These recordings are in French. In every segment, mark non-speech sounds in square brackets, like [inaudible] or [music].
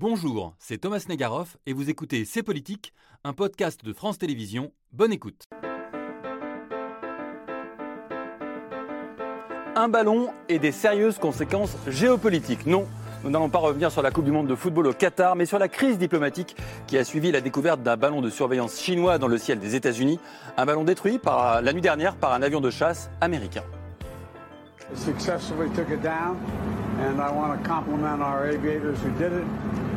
Bonjour, c'est Thomas Negaroff et vous écoutez C'est Politique, un podcast de France Télévisions. Bonne écoute. Un ballon et des sérieuses conséquences géopolitiques. Non, nous n'allons pas revenir sur la Coupe du Monde de football au Qatar, mais sur la crise diplomatique qui a suivi la découverte d'un ballon de surveillance chinois dans le ciel des États-Unis. Un ballon détruit par, la nuit dernière par un avion de chasse américain. successfully took it down, and I want to compliment our aviators who did it,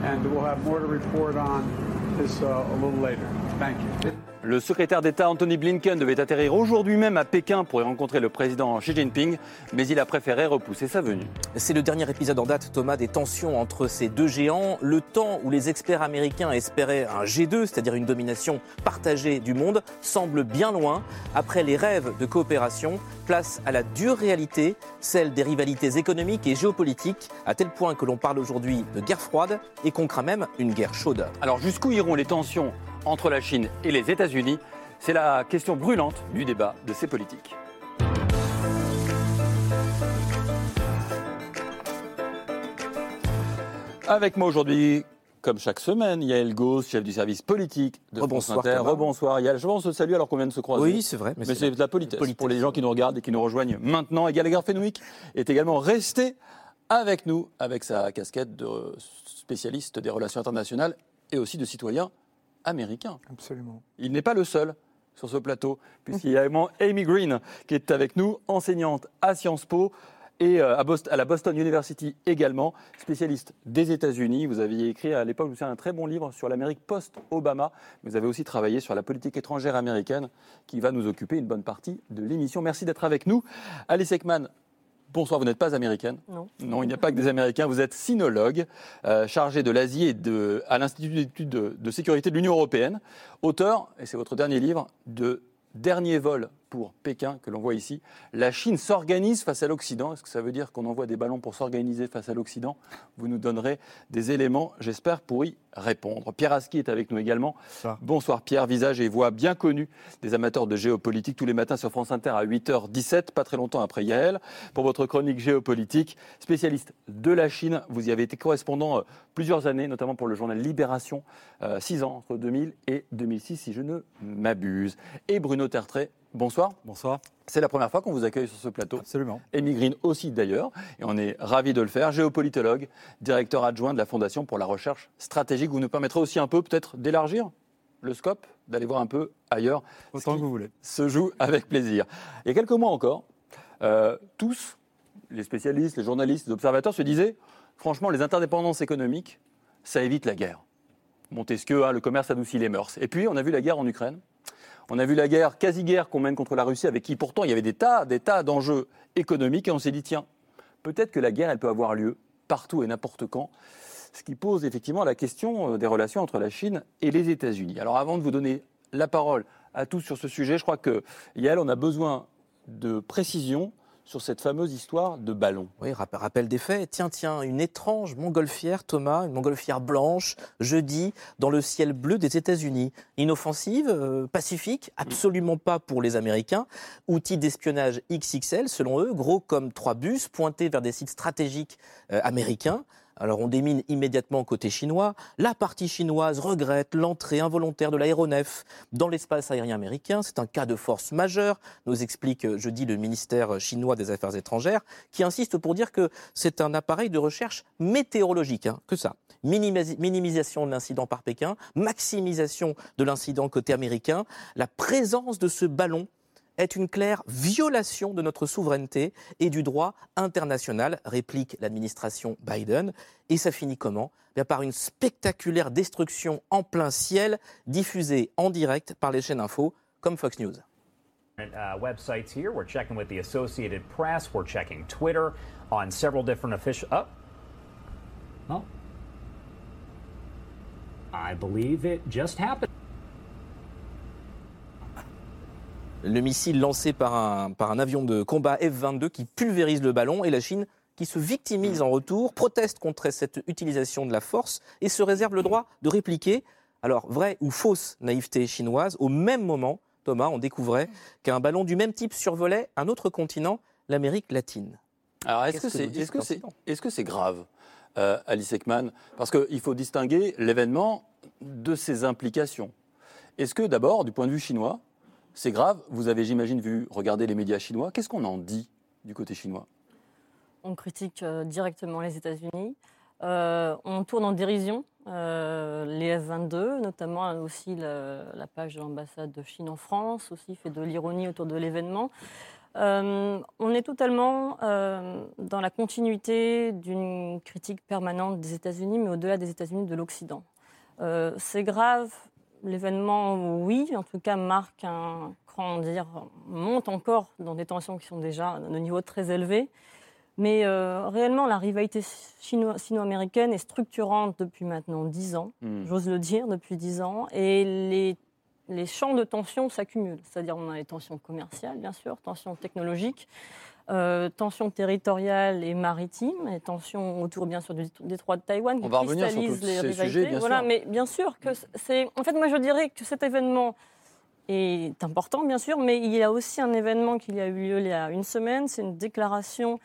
and we'll have more to report on this uh, a little later. Thank you. Le secrétaire d'État Anthony Blinken devait atterrir aujourd'hui même à Pékin pour y rencontrer le président Xi Jinping, mais il a préféré repousser sa venue. C'est le dernier épisode en date, Thomas, des tensions entre ces deux géants. Le temps où les experts américains espéraient un G2, c'est-à-dire une domination partagée du monde, semble bien loin. Après les rêves de coopération, place à la dure réalité, celle des rivalités économiques et géopolitiques, à tel point que l'on parle aujourd'hui de guerre froide et qu'on craint même une guerre chaude. Alors jusqu'où iront les tensions entre la Chine et les États-Unis C'est la question brûlante du débat de ces politiques. Avec moi aujourd'hui, comme chaque semaine, Yael Gauss, chef du service politique de France Rebonsoir, Inter. Thomas. Rebonsoir Yael. Je pense se saluer alors qu'on vient de se croiser. Oui, c'est vrai. Mais c'est c'est de la politesse, Politesse. pour les gens qui nous regardent et qui nous rejoignent maintenant. Et Gallagher Fenwick est également resté avec nous avec sa casquette de spécialiste des relations internationales et aussi de citoyen américain. Absolument. Il n'est pas le seul sur ce plateau, puisqu'il y a également Amy Green qui est avec nous, enseignante à Sciences Po et euh, à, la Boston University également, spécialiste des États-Unis. Vous aviez écrit à l'époque, je souviens, un très bon livre sur l'Amérique post-Obama. Vous avez aussi travaillé sur la politique étrangère américaine qui va nous occuper une bonne partie de l'émission. Merci d'être avec nous. Alice Ekman, bonsoir, vous n'êtes pas américaine Non. Non, il n'y a pas que des Américains. Vous êtes sinologue, euh, chargé de l'Asie et de, à l'Institut d'études de, de sécurité de l'Union européenne, auteur, et c'est votre dernier livre, de Dernier vol pour Pékin, que l'on voit ici. La Chine s'organise face à l'Occident. Est-ce que ça veut dire qu'on envoie des ballons pour s'organiser face à l'Occident? Vous nous donnerez des éléments, j'espère, pour y répondre. Pierre Aski est avec nous également. Bonsoir. Bonsoir Pierre, visage et voix bien connus des amateurs de géopolitique tous les matins sur France Inter à 8h17, pas très longtemps après Yael, pour votre chronique géopolitique. Spécialiste de la Chine, vous y avez été correspondant euh, plusieurs années, notamment pour le journal Libération, euh, six ans, entre 2000 et 2006, si je ne m'abuse. Et Bruno Tertrais, bonsoir. Bonsoir. C'est la première fois qu'on vous accueille sur ce plateau. Absolument. Amy Green aussi d'ailleurs, et on est ravi de le faire. Géopolitologue, directeur adjoint de la Fondation pour la recherche stratégique. Vous nous permettrez aussi un peu peut-être d'élargir le scope, d'aller voir un peu ailleurs Autant que vous voulez. se joue avec plaisir. Il y a quelques mois encore, euh, tous, les spécialistes, les journalistes, les observateurs se disaient, franchement, les interdépendances économiques, ça évite la guerre. Montesquieu, hein, le commerce adoucit les mœurs. Et puis, on a vu la guerre en Ukraine. On a vu la guerre, quasi-guerre qu'on mène contre la Russie, avec qui pourtant il y avait des tas, des tas d'enjeux économiques. Et on s'est dit, tiens, peut-être que la guerre, elle peut avoir lieu partout et n'importe quand. Ce qui pose effectivement la question euh, des relations entre la Chine et les États-Unis. Alors avant de vous donner la parole à tous sur ce sujet, je crois que Yael, on a besoin de précision sur cette fameuse histoire de ballon. Oui, rapp- rappel des faits. Tiens, tiens, une étrange montgolfière, Thomas, une montgolfière blanche, jeudi, dans le ciel bleu des États-Unis. Inoffensive, euh, pacifique, absolument pas pour les Américains. Outil d'espionnage XXL, selon eux, gros comme trois bus, pointés vers des sites stratégiques euh, américains. Alors on démine immédiatement côté chinois. La partie chinoise regrette l'entrée involontaire de l'aéronef dans l'espace aérien américain. C'est un cas de force majeure, nous explique jeudi le ministère chinois des Affaires étrangères, qui insiste pour dire que c'est un appareil de recherche météorologique, hein, que ça. Minimisation de l'incident par Pékin, maximisation de l'incident côté américain. La présence de ce ballon est une claire violation de notre souveraineté et du droit international, réplique l'administration Biden. Et ça finit comment? Bien Par une spectaculaire destruction en plein ciel, diffusée en direct par les chaînes info comme Fox News. uh, websites here. We're checking with the Associated Press. We're checking Twitter on several different official. Oh. Oh. I believe it just happened. Le missile lancé par un, par un avion de combat F-22 qui pulvérise le ballon et la Chine qui se victimise en retour, proteste contre cette utilisation de la force et se réserve le droit de répliquer. Alors, vraie ou fausse naïveté chinoise, au même moment, Thomas, on découvrait qu'un ballon du même type survolait un autre continent, l'Amérique latine. Alors, est-ce est -ce c'est est -ce que c'est grave euh, Alice Ekman? Parce qu'il faut distinguer l'événement de ses implications. Est-ce que d'abord, du point de vue chinois, c'est grave Vous avez, j'imagine, vu regarder les médias chinois. Qu'est-ce qu'on en dit du côté chinois? On critique euh, directement les États-Unis. Euh, on tourne en dérision euh, les F-22, notamment aussi la, page de l'ambassade de Chine en France, aussi fait de l'ironie autour de l'événement. On est totalement dans la continuité d'une critique permanente des États-Unis, mais au-delà des États-Unis, de l'Occident. C'est grave, l'événement, oui, en tout cas, marque un, comment dire, monte encore dans des tensions qui sont déjà de niveau très élevé. Mais euh, réellement, la rivalité sino-américaine est structurante depuis maintenant dix ans, Hmm. j'ose le dire, depuis dix ans. Et les, les champs de tension s'accumulent. C'est-à-dire, on a les tensions commerciales, bien sûr, tensions technologiques, euh, tensions territoriales et maritimes, et tensions autour, bien sûr, du détroit de Taïwan, qui On va revenir sur cristallisent tous les ces rivalités. sujets, bien voilà, sûr. mais bien sûr que c'est. En fait, moi, je dirais que cet événement est important, bien sûr, mais il y a aussi un événement qui a eu lieu il y a une semaine. C'est une déclaration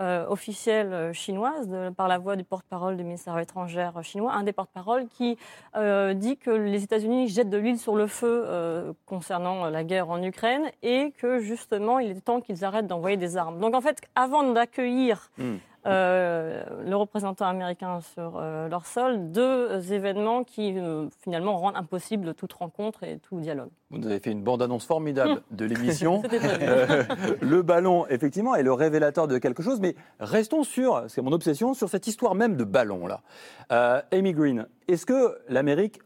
euh, officielle euh, chinoise par la voix du porte-parole du ministère étrangère chinois, un des porte-paroles qui euh, dit que les États-Unis jettent de l'huile sur le feu euh, concernant euh, la guerre en Ukraine et que justement il est temps qu'ils arrêtent d'envoyer des armes. Donc en fait, avant d'accueillir Hmm. Euh, le représentant américain sur euh, leur sol, deux événements qui euh, finalement rendent impossible toute rencontre et tout dialogue. Vous nous avez fait une bande-annonce formidable [laughs] de l'émission. [laughs] Le ballon, effectivement, est le révélateur de quelque chose, mais restons sur, c'est mon obsession, sur cette histoire même de ballon là. Amy Green, est-ce que l'Amérique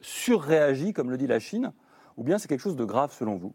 surréagit, comme le dit la Chine, ou bien c'est quelque chose de grave selon vous?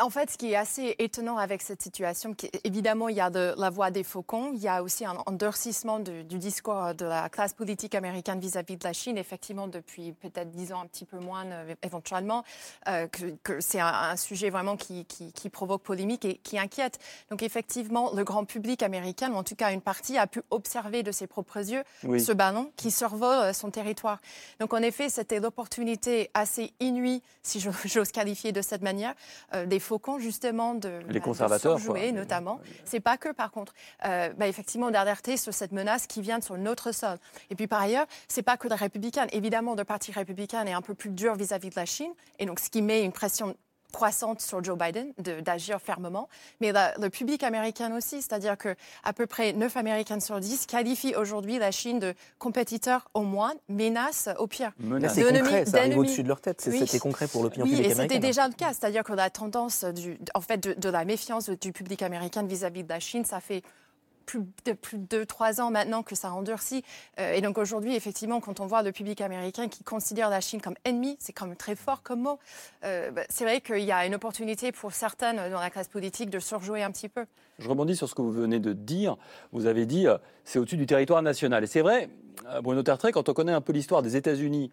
En fait, ce qui est assez étonnant avec cette situation, évidemment, il y a de la voix des faucons, il y a aussi un endurcissement du, du discours de la classe politique américaine vis-à-vis de la Chine, effectivement, depuis peut-être dix ans, un petit peu moins euh, éventuellement, euh, que, que c'est un, un sujet vraiment qui, qui- qui provoque polémique et qui inquiète. Donc, effectivement, le grand public américain, ou en tout cas une partie, a pu observer de ses propres yeux Oui. ce ballon qui survole euh, son territoire. Donc, en effet, c'était l'opportunité assez inouïe, si j'ose qualifier de cette manière, euh, des faucons, justement, de, Les bah, de conservateurs, quoi. notamment. C'est pas que, par contre, euh, bah, effectivement, d'alerter sur cette menace qui vient sur notre sol. Et puis, par ailleurs, c'est pas que les républicains. Évidemment, le parti républicain est un peu plus dur vis-à-vis de la Chine, et donc ce qui met une pression croissante sur Joe Biden de- d'agir fermement, mais la- le public américain aussi, c'est-à-dire que à peu près 9 Américains sur 10 qualifient aujourd'hui la Chine de compétiteur au moins, menace au pire. Menace. concret, ça arrive au-dessus de leur tête. Oui. C'était concret pour l'opinion Oui, publique et c'était américaine. déjà le cas, c'est-à-dire que la tendance du, en fait, de, de la méfiance du public américain vis-à-vis de la Chine, ça fait plus de plus de trois ans maintenant que ça endurcit. Euh, et donc aujourd'hui, effectivement, quand on voit le public américain qui considère la Chine comme ennemi, c'est quand même très fort comme mot. Euh, bah, c'est vrai qu'il y a une opportunité pour certaines dans la classe politique de surjouer un petit peu. Je rebondis sur ce que vous venez de dire. Vous avez dit euh, c'est au-dessus du territoire national. Et c'est vrai, euh, Bruno Tertrais, quand on connaît un peu l'histoire des États-Unis,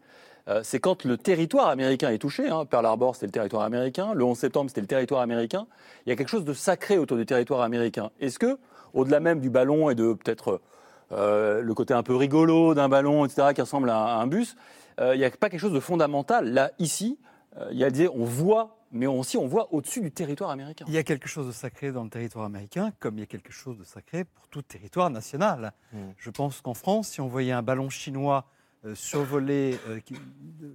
euh, c'est quand le territoire américain est touché. Hein. Pearl Harbor, c'était le territoire américain. Le 11 septembre, c'était le territoire américain. Il y a quelque chose de sacré autour du territoire américain. Est-ce que, au-delà même du ballon et de peut-être euh, le côté un peu rigolo d'un ballon, etc., qui ressemble à, à un bus, euh, il n'y a pas quelque chose de fondamental là, ici euh, Il y a des, on voit, mais aussi on voit au-dessus du territoire américain. Il y a quelque chose de sacré dans le territoire américain, comme il y a quelque chose de sacré pour tout territoire national. Mm. Je pense qu'en France, si on voyait un ballon chinois euh, survoler euh,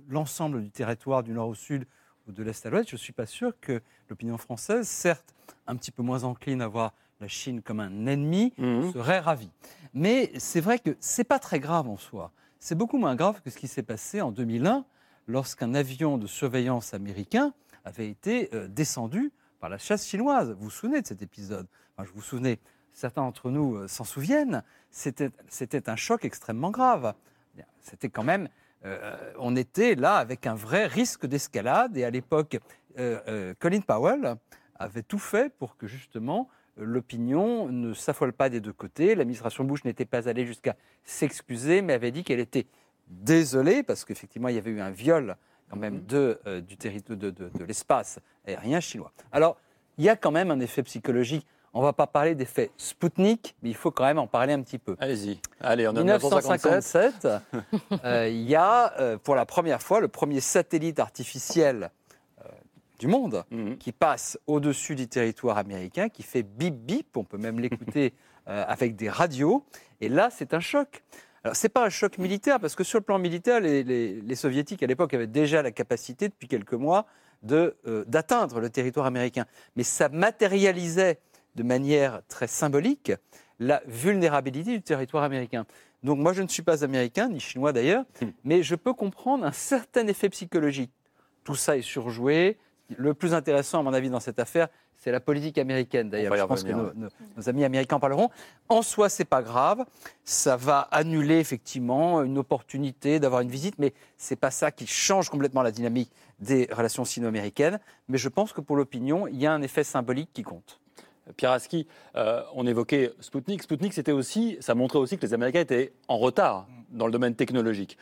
l'ensemble du territoire du nord au sud ou de l'est à l'ouest, je ne suis pas sûr que l'opinion française, certes un petit peu moins encline à voir la Chine comme un ennemi, Mhm. serait ravie. Mais c'est vrai que c'est pas très grave en soi. C'est beaucoup moins grave que ce qui s'est passé en 2001 lorsqu'un avion de surveillance américain avait été euh, descendu par la chasse chinoise. Vous vous souvenez de cet épisode? Enfin, Je vous souvenez, certains d'entre nous euh, s'en souviennent. C'était un choc extrêmement grave. C'était quand même, euh, on était là avec un vrai risque d'escalade. Et à l'époque, euh, euh, Colin Powell avait tout fait pour que justement l'opinion ne s'affole pas des deux côtés. L'administration Bush n'était pas allée jusqu'à s'excuser, mais avait dit qu'elle était désolée parce qu'effectivement il y avait eu un viol quand même de, euh, du territoire de, de- de l'espace aérien chinois. Alors il y a quand même un effet psychologique. On ne va pas parler d'effet Spoutnik, mais il faut quand même en parler un petit peu. Allez-y. Allez, on est en 1957. 1957, [laughs] euh, il y a euh, pour la première fois le premier satellite artificiel du monde Mhm. qui passe au-dessus du territoire américain, qui fait bip bip, on peut même l'écouter [laughs] euh, avec des radios. Et là, c'est un choc. Alors, ce n'est pas un choc militaire, parce que sur le plan militaire, les, les- les soviétiques, à l'époque, avaient déjà la capacité, depuis quelques mois, euh, d'atteindre le territoire américain. Mais ça matérialisait de manière très symbolique la vulnérabilité du territoire américain. Donc moi, je ne suis pas américain, ni chinois d'ailleurs, mais je peux comprendre un certain effet psychologique. Tout ça est surjoué. Le plus intéressant, à mon avis, dans cette affaire, c'est la politique américaine. D'ailleurs, je pense que nos, nos- nos amis américains en parleront. En soi, c'est pas grave. Ça va annuler effectivement une opportunité d'avoir une visite, mais c'est pas ça qui change complètement la dynamique des relations sino-américaines. Mais je pense que pour l'opinion, il y a un effet symbolique qui compte. Pierre Aski, euh, on évoquait Spoutnik. Spoutnik, c'était aussi, ça montrait aussi que les Américains étaient en retard dans le domaine technologique.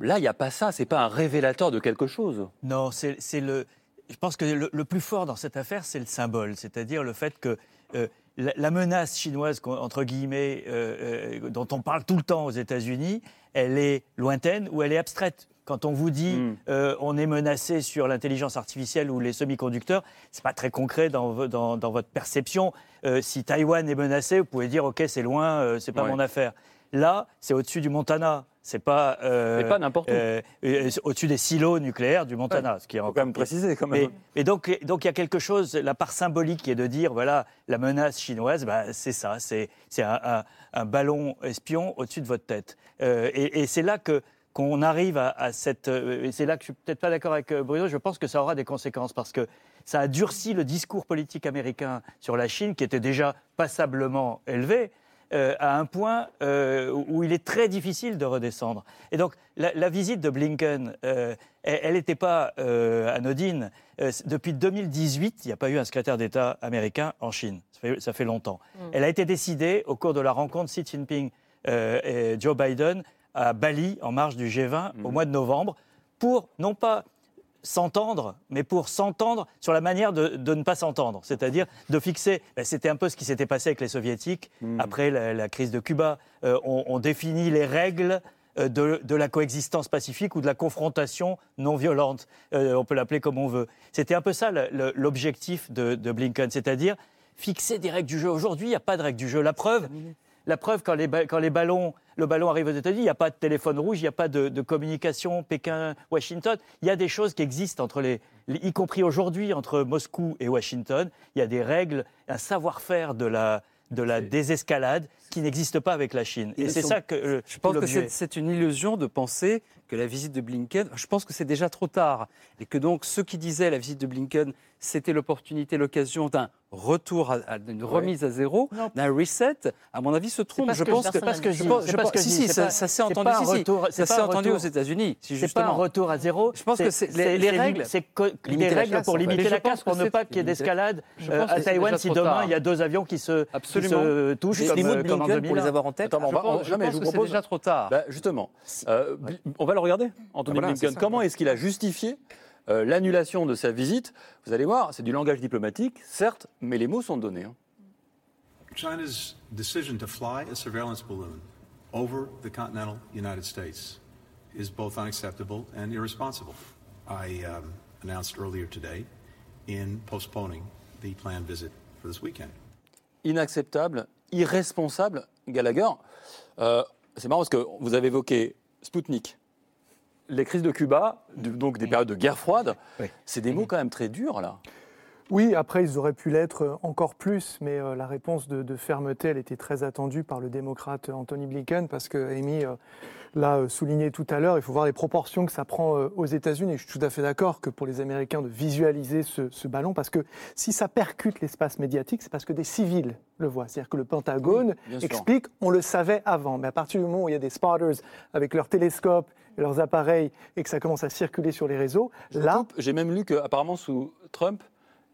Là, il n'y a pas ça. C'est pas un révélateur de quelque chose. Non, c'est le. Je pense que le, le plus fort dans cette affaire, c'est le symbole, c'est-à-dire le fait que euh, la, la menace chinoise, entre guillemets, euh, euh, dont on parle tout le temps aux États-Unis, elle est lointaine ou elle est abstraite. Quand on vous dit Mm. euh, on est menacé sur l'intelligence artificielle ou les semi-conducteurs, c'est pas très concret dans, vo- dans- dans votre perception. Si Taïwan est menacé, vous pouvez dire ok c'est loin, c'est pas Ouais. mon affaire. Là, c'est au-dessus du Montana. C'est pas, euh, pas n'importe où. euh, euh, au-dessus des silos nucléaires du Montana, ce qui est Il faut quand même préciser quand même. Mais donc, donc il y a quelque chose, la part symbolique qui est de dire, voilà, la menace chinoise, bah, c'est ça, c'est c'est un, un- un ballon espion au-dessus de votre tête. Euh, et et c'est là que qu'on arrive à, à cette, euh, et c'est là que je suis peut-être pas d'accord avec euh, Bruno. Je pense que ça aura des conséquences parce que ça a durci le discours politique américain sur la Chine, qui était déjà passablement élevé. Euh, à un point euh, où il est très difficile de redescendre. Et donc, la, la visite de Blinken, euh, elle n'était pas anodine. Depuis 2018, il n'y a pas eu un secrétaire d'État américain en Chine. Ça fait, ça fait longtemps. Elle a été décidée au cours de la rencontre Xi Jinping et Joe Biden à Bali, en marge du G20, au mois de novembre, pour non pas s'entendre, mais pour s'entendre sur la manière de, de ne pas s'entendre. C'est-à-dire de fixer. ben, C'était un peu ce qui s'était passé avec les Soviétiques après la, la crise de Cuba. Euh, on, on définit les règles euh, de, de la coexistence pacifique ou de la confrontation non violente. Euh, on peut l'appeler comme on veut. C'était un peu ça l'objectif de, de Blinken, c'est-à-dire fixer des règles du jeu. Aujourd'hui, il n'y a pas de règles du jeu. La preuve, la preuve quand, les, quand les ballons, le ballon arrive aux États-Unis, il n'y a pas de téléphone rouge, il n'y a pas de, de communication Pékin-Washington. Il y a des choses qui existent entre les, y compris aujourd'hui entre Moscou et Washington. Il y a des règles, un savoir-faire de la de la désescalade qui n'existe pas avec la Chine. Et c'est ça que euh, Je pense que c'est une illusion de penser que la visite de Blinken, je pense que c'est déjà trop tard, et que donc ceux qui disaient la visite de Blinken, c'était l'opportunité, l'occasion d'un retour, à, à- d'une remise à zéro, d'un reset, à mon avis, se trompe. Je pense que, c'est pas ce que je pense- je si, si, ça, pas- ça s'est entendu, si, retour- ça s'est entendu aux États-Unis, si C'est pas un justement. retour à zéro. Je pense que c'est- les- les règles- c'est la règles casse, pour limiter la casse, pour ne pas qu'il y ait d'escalade euh, à Taïwan si demain tard. il y a deux avions qui se, qui Absolument. se touchent Les, les mots de Blinken, pour 2001. les avoir en tête, on Je pense, que c'est propose- déjà trop tard. Bah, justement, euh, on va le regarder, Anthony Voilà, Blinken. ça. Comment est-ce qu'il a justifié euh, l'annulation de sa visite? Vous allez voir, c'est du langage diplomatique, certes, mais les mots sont donnés. hein. China's decision to fly a surveillance balloon over the continental United States is both unacceptable and irresponsible. I um, announced earlier today in postponing the planned visit for this weekend. Inacceptable, irresponsable, Gallagher. Euh, c'est marrant parce que vous avez évoqué Spoutnik, les crises de Cuba, donc des périodes de guerre froide. Oui. C'est des mots quand même très durs, là. Oui, après, ils auraient pu l'être encore plus, mais euh, la réponse de, de fermeté, elle était très attendue par le démocrate Anthony Blinken, parce que Amy euh, l'a euh, souligné tout à l'heure, il faut voir les proportions que ça prend euh, aux États-Unis. Je suis tout à fait d'accord que pour les Américains de visualiser ce, ce ballon, parce que si ça percute l'espace médiatique, c'est parce que des civils le voient. C'est-à-dire que le Pentagone explique, on le savait avant, mais à partir du moment où il y a des spotters avec leurs télescopes et leurs appareils et que ça commence à circuler sur les réseaux, Je là. J'ai même lu qu'apparemment, sous Trump,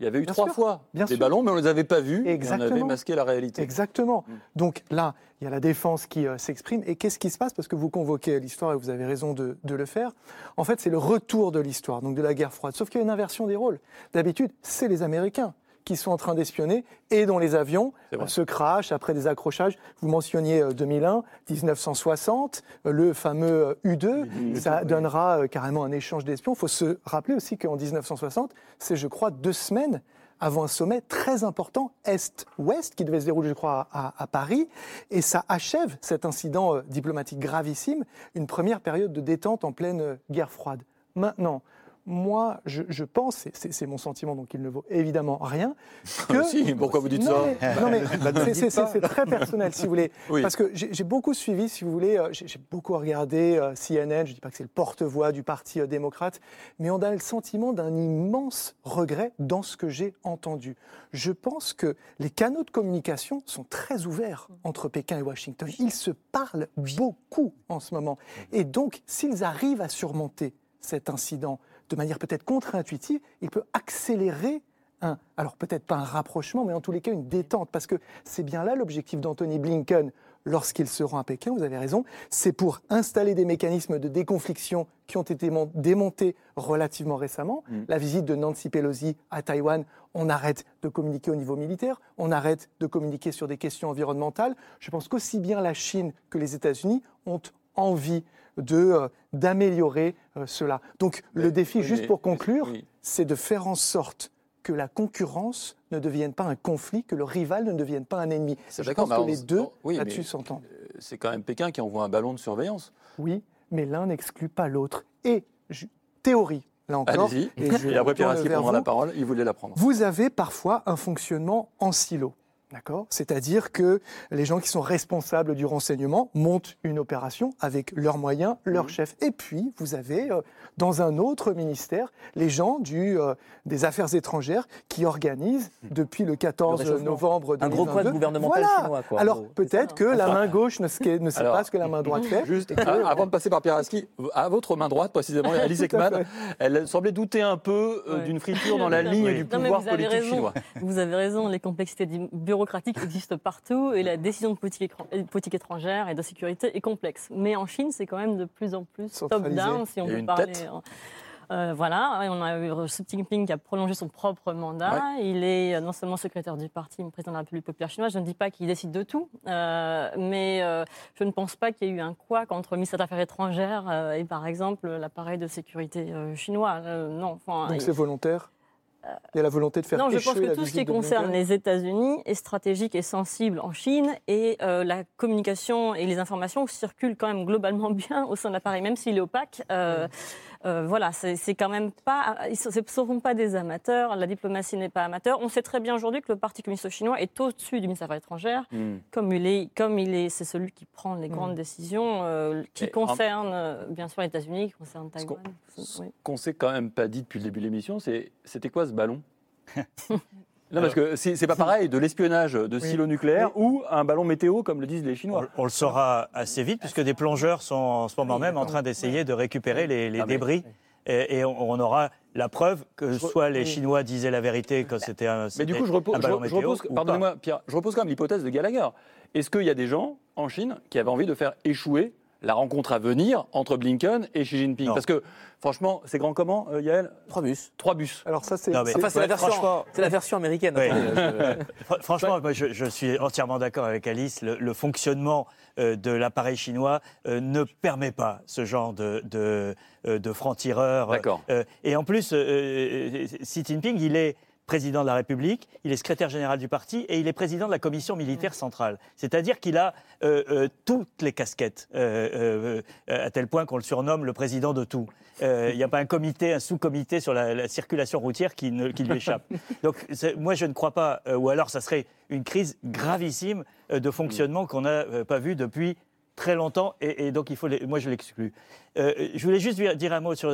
il y avait eu Bien trois sûr, fois bien des sûr. ballons, mais on ne les avait pas vus. et on avait Exactement. masqué la réalité. Exactement. Donc là, il y a la défense qui euh, s'exprime. Et qu'est-ce qui se passe? Parce que vous convoquez l'histoire et vous avez raison de, de le faire. En fait, c'est le retour de l'histoire, donc de la guerre froide. Sauf qu'il y a une inversion des rôles. D'habitude, c'est les Américains qui sont en train d'espionner et dont les avions euh, se crachent après des accrochages. Vous mentionniez euh, 2001, 1960, euh, le fameux euh, U2. Ça donnera euh, carrément un échange d'espions. Il faut se rappeler aussi qu'en 1960, c'est, je crois, deux semaines avant un sommet très important Est-Ouest qui devait se dérouler, je crois, à, à Paris. Et ça achève cet incident euh, diplomatique gravissime, une première période de détente en pleine euh, guerre froide. Maintenant, moi, je, je pense, c'est mon sentiment, donc il ne vaut évidemment rien, [laughs] que... Si, pourquoi vous dites non, ça mais, non, mais [laughs] c'est- très personnel, si vous voulez. [laughs] Oui. Parce que j'ai beaucoup suivi, si vous voulez, euh, j'ai j'ai beaucoup regardé euh, CNN, je ne dis pas que c'est le porte-voix du Parti euh, démocrate, mais on a le sentiment d'un immense regret dans ce que j'ai entendu. Je pense que les canaux de communication sont très ouverts entre Pékin et Washington. Ils se parlent beaucoup en ce moment. Et donc, s'ils arrivent à surmonter cet incident de manière peut-être contre-intuitive, il peut accélérer un, alors peut-être pas un rapprochement, mais en tous les cas une détente, parce que c'est bien là l'objectif d'Anthony Blinken lorsqu'il se rend à Pékin, vous avez raison, c'est pour installer des mécanismes de déconfliction qui ont été mon- démontés relativement récemment. La visite de Nancy Pelosi à Taïwan, on arrête de communiquer au niveau militaire, on arrête de communiquer sur des questions environnementales. Je pense qu'aussi bien la Chine que les États-Unis ont envie de, euh, d'améliorer euh, cela. Donc le défi, oui, juste pour conclure, oui. c'est de faire en sorte que la concurrence ne devienne pas un conflit, que le rival ne devienne pas un ennemi. Je pense que on- les deux oui, là-dessus s'entendent. C'est quand même Pékin qui envoie un ballon de surveillance. Oui, mais l'un n'exclut pas l'autre. Et je- théorie, là encore. Allez-y. et je Et après, Pierre la parole. Il voulait la prendre. Vous avez parfois un fonctionnement en silo. D'accord? C'est-à-dire que les gens qui sont responsables du renseignement montent une opération avec leurs moyens, leurs Mhm. chefs. Et puis, vous avez euh, dans un autre ministère les gens du, euh, des Affaires étrangères qui organisent depuis le 14 Le réchauffement. novembre Un gros 2022. quad gouvernemental Voilà. chinois, quoi, Alors, peut-être que la main gauche ne sait, ne sait Alors, pas ce que la main droite [laughs] fait. Juste que- à- avant de passer par Pierre Aski, à votre main droite précisément, [laughs] Alice Ekman, elle semblait douter un peu euh, Ouais. d'une friture dans la [laughs] Oui. ligne du Non, pouvoir vous avez politique raison. chinois. Vous avez raison, les complexités dim- bureaucratiques existent partout et la décision de politique, euh, politique étrangère et de sécurité est complexe. Mais en Chine, c'est quand même de plus en plus top-down, si on une parler. tête. Euh, voilà, on a eu Xi Jinping qui a prolongé son propre mandat. Il est euh, non seulement secrétaire du parti, mais président de la République populaire chinoise. Je ne dis pas qu'il décide de tout, euh, mais euh, je ne pense pas qu'il y ait eu un couac entre le ministère des Affaires étrangères euh, et, par exemple, l'appareil de sécurité euh, chinois. Euh, non, enfin, Donc c'est volontaire Il y a la volonté de faire non, je pense que tout ce qui concerne les États-Unis est stratégique et sensible en Chine et euh, la communication et les informations circulent quand même globalement [laughs] bien au sein de l'appareil, même s'il est opaque. euh, euh, voilà, c'est quand même pas, ils ne sont pas des amateurs. La diplomatie n'est pas amateur. On sait très bien aujourd'hui que le Parti communiste chinois est au-dessus du ministère des Affaires étrangères, Hmm. comme il est, comme il est, c'est celui qui prend les grandes décisions euh, qui Et concernent euh, bien sûr les États-Unis, qui concernent Ce qu'on- Taïwan. Ce qu'on s'est quand même pas dit depuis le début de l'émission, c'est c'était quoi ce ballon? [laughs] Non, parce que c'est pas pareil de l'espionnage de silos nucléaires ou un ballon météo, comme le disent les Chinois. On, on le saura assez vite, puisque des plongeurs sont en ce moment même en train d'essayer de récupérer les, les Ah, débris. Et, et on, on aura la preuve que Je re- soit les. Chinois disaient la vérité que c'était un, Mais du coup, je repose, je, je pardonnez-moi, Pierre, je repose quand même l'hypothèse de Gallagher. Est-ce qu'il y a des gens en Chine qui avaient envie de faire échouer la rencontre à venir entre Blinken et Xi Jinping Non. Parce que, franchement, c'est grand comment, euh, Yael? Trois bus. Trois bus. Alors ça, c'est Non, mais- c'est- Enfin, c'est la, Ouais, version- franchement- c'est la version américaine. Attendez, je- [laughs] Franchement, moi, je, je suis entièrement d'accord avec Alice. Le, le fonctionnement euh, de l'appareil chinois euh, ne permet pas ce genre de, de, euh, de franc-tireur. D'accord. Et en plus, Xi Jinping, il est président de la République, il est secrétaire général du parti et il est président de la commission militaire centrale. C'est-à-dire qu'il a euh, euh, toutes les casquettes, euh, à tel point qu'on le surnomme le président de tout. Il n'y a pas un comité, un sous-comité sur la, la circulation routière qui, ne- qui lui échappe. [laughs] Donc moi, je ne crois pas, ou alors ça serait une crise gravissime de fonctionnement qu'on n'a pas vu depuis très longtemps, et, et donc il faut les- moi je l'exclus. Euh, je voulais juste dire- un mot sur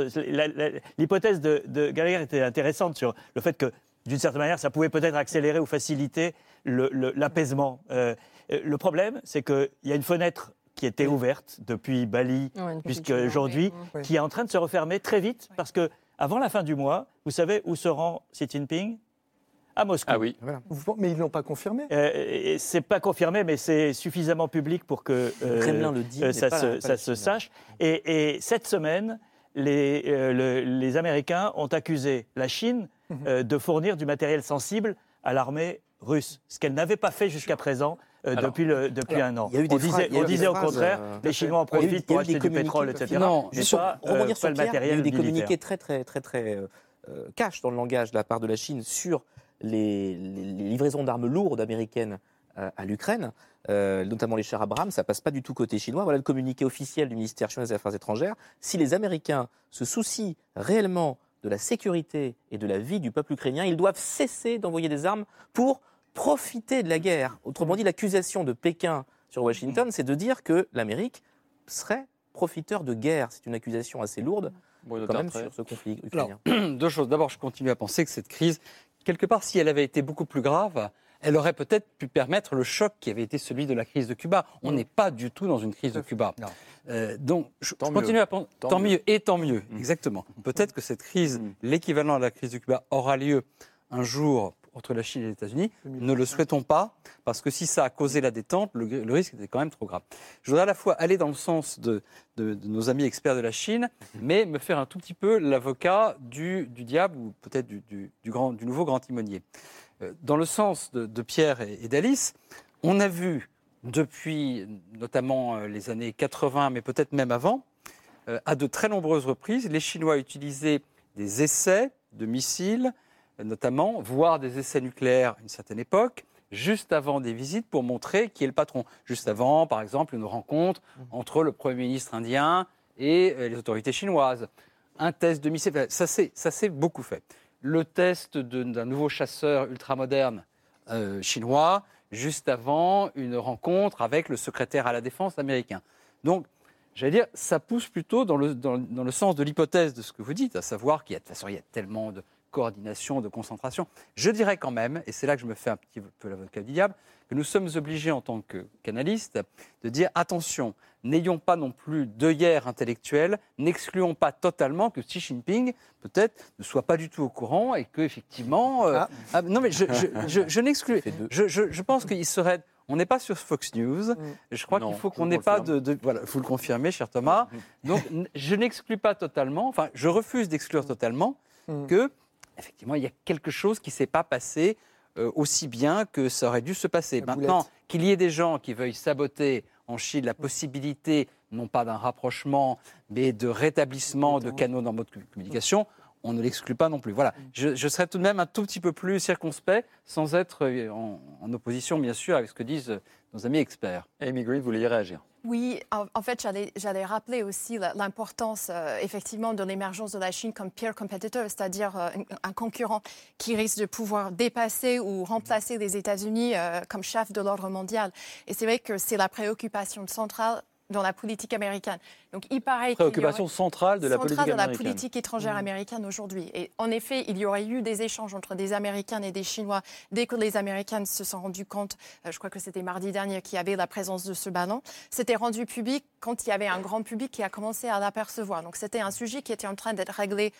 l'hypothèse de, de Gallagher était intéressante sur le fait que d'une certaine manière ça pouvait peut-être accélérer ou faciliter le- le- l'apaisement. Euh, euh, le problème, c'est qu'il y a une fenêtre qui était ouverte depuis Bali Ouais, Chine, aujourd'hui, oui. qui est en train de se refermer très vite parce que avant la fin du mois, vous savez où se rend Xi Jinping? À Moscou. Ah oui. Vous- Mais ils ne l'ont pas confirmé. Euh, c'est pas confirmé, mais c'est suffisamment public pour que euh, Le Kremlin le dit, euh, ça, pas se, ça sache. Et, et cette semaine, les, euh, le- les Américains ont accusé la Chine. Euh, de fournir du matériel sensible à l'armée russe, ce qu'elle n'avait pas fait jusqu'à présent. euh, Alors, depuis le, depuis alors, un an. on disait, on au contraire, euh, les Chinois en eu- profitent pour acheter du pétrole, etc. Non, mais pour pas, rebondir pas sur le Pierre, il y a matériel eu des militaire. communiqués très, très, très, très, cash dans le langage de la part de la Chine sur les, livraisons d'armes lourdes américaines à l'Ukraine, euh, notamment les chars Abrams, ça passe pas du tout côté chinois. Voilà le communiqué officiel du ministère chinois des Affaires étrangères. Si les Américains se soucient réellement de la sécurité et de la vie du peuple ukrainien, ils doivent cesser d'envoyer des armes pour profiter de la guerre. Autrement dit, l'accusation de Pékin sur Washington, c'est de dire que l'Amérique serait profiteur de guerre. C'est une accusation assez lourde Bruno quand même sur ce conflit Alors, ukrainien. [clears throat] deux choses. D'abord, je continue à penser que cette crise, quelque part, si elle avait été beaucoup plus grave, elle aurait peut-être pu permettre le choc qui avait été celui de la crise de Cuba. On n'est pas du tout dans une crise de Cuba. Euh, donc, je, Tant je mieux. continue à penser. Tant Tant, mieux. mieux. et tant mieux, exactement. Peut-être que cette crise, Mm. l'équivalent de la crise de Cuba, aura lieu un jour entre la Chine et les États-Unis. Ne le souhaitons pas, parce que si ça a causé la détente, le, le risque était quand même trop grave. Je voudrais à la fois aller dans le sens de, de- de nos amis experts de la Chine, mais me faire un tout petit peu l'avocat du, du diable, ou peut-être du, du- du grand, du nouveau grand timonier. Euh, Dans le sens de, de Pierre et, et d'Alice, on a vu depuis notamment euh, les années 80, mais peut-être même avant, euh, à de très nombreuses reprises, les Chinois utilisaient des essais de missiles, notamment, voire des essais nucléaires à une certaine époque, juste avant des visites pour montrer qui est le patron. Juste avant, par exemple, une rencontre entre le Premier ministre indien et les autorités chinoises. Un test de missile, ça s'est beaucoup fait. Le test d'un nouveau chasseur ultramoderne euh, chinois, juste avant une rencontre avec le secrétaire à la défense américain. Donc, j'allais dire, ça pousse plutôt dans le, dans, le sens de l'hypothèse de ce que vous dites, à savoir qu'il y a, de toute façon, tellement de coordination, de concentration. Je dirais quand même, et c'est là que je me fais un petit peu l'avocat du diable, que nous sommes obligés en tant que canalistes de dire attention, n'ayons pas non plus d'œillères intellectuelles, n'excluons pas totalement que Xi Jinping peut-être ne soit pas du tout au courant et que effectivement, euh, ah, non mais je, je, je, je [laughs] n'exclus, je, je, je pense qu'il serait, on n'est pas sur Fox News. Je crois qu'il faut qu'on n'ait pas de, de- voilà, vous le confirmez, cher Thomas. Donc n- je n'exclus pas totalement, enfin je refuse d'exclure totalement Mm. que effectivement il y a quelque chose qui s'est pas passé euh, aussi bien que ça aurait dû se passer. La Maintenant, qu'il y ait des gens qui veuillent saboter en Chine la possibilité, non pas d'un rapprochement, mais de rétablissement de canaux dans notre communication, on ne l'exclut pas non plus. Voilà. Je, je serais tout de même un tout petit peu plus circonspect, sans être euh, en, en opposition, bien sûr, avec ce que disent euh, nos amis experts. Amy Green, vous vouliez réagir? Oui, en, fait, j'allais rappeler aussi l'importance, euh, effectivement, de l'émergence de la Chine comme peer competitor, c'est-à-dire euh, un, un concurrent qui risque de pouvoir dépasser ou remplacer les États-Unis euh, comme chef de l'ordre mondial. Et c'est vrai que c'est la préoccupation centrale dans la politique américaine. Donc, il paraît Préoccupation aurait- centrale de la centrale politique de la américaine. politique étrangère américaine aujourd'hui. Et en effet, il y aurait eu des échanges entre des Américains et des Chinois dès que les Américains se sont rendus compte, euh, je crois que c'était mardi dernier, qu'il y avait la présence de ce ballon. C'était rendu public quand il y avait un grand public qui a commencé à l'apercevoir. Donc c'était un sujet qui était en train d'être réglé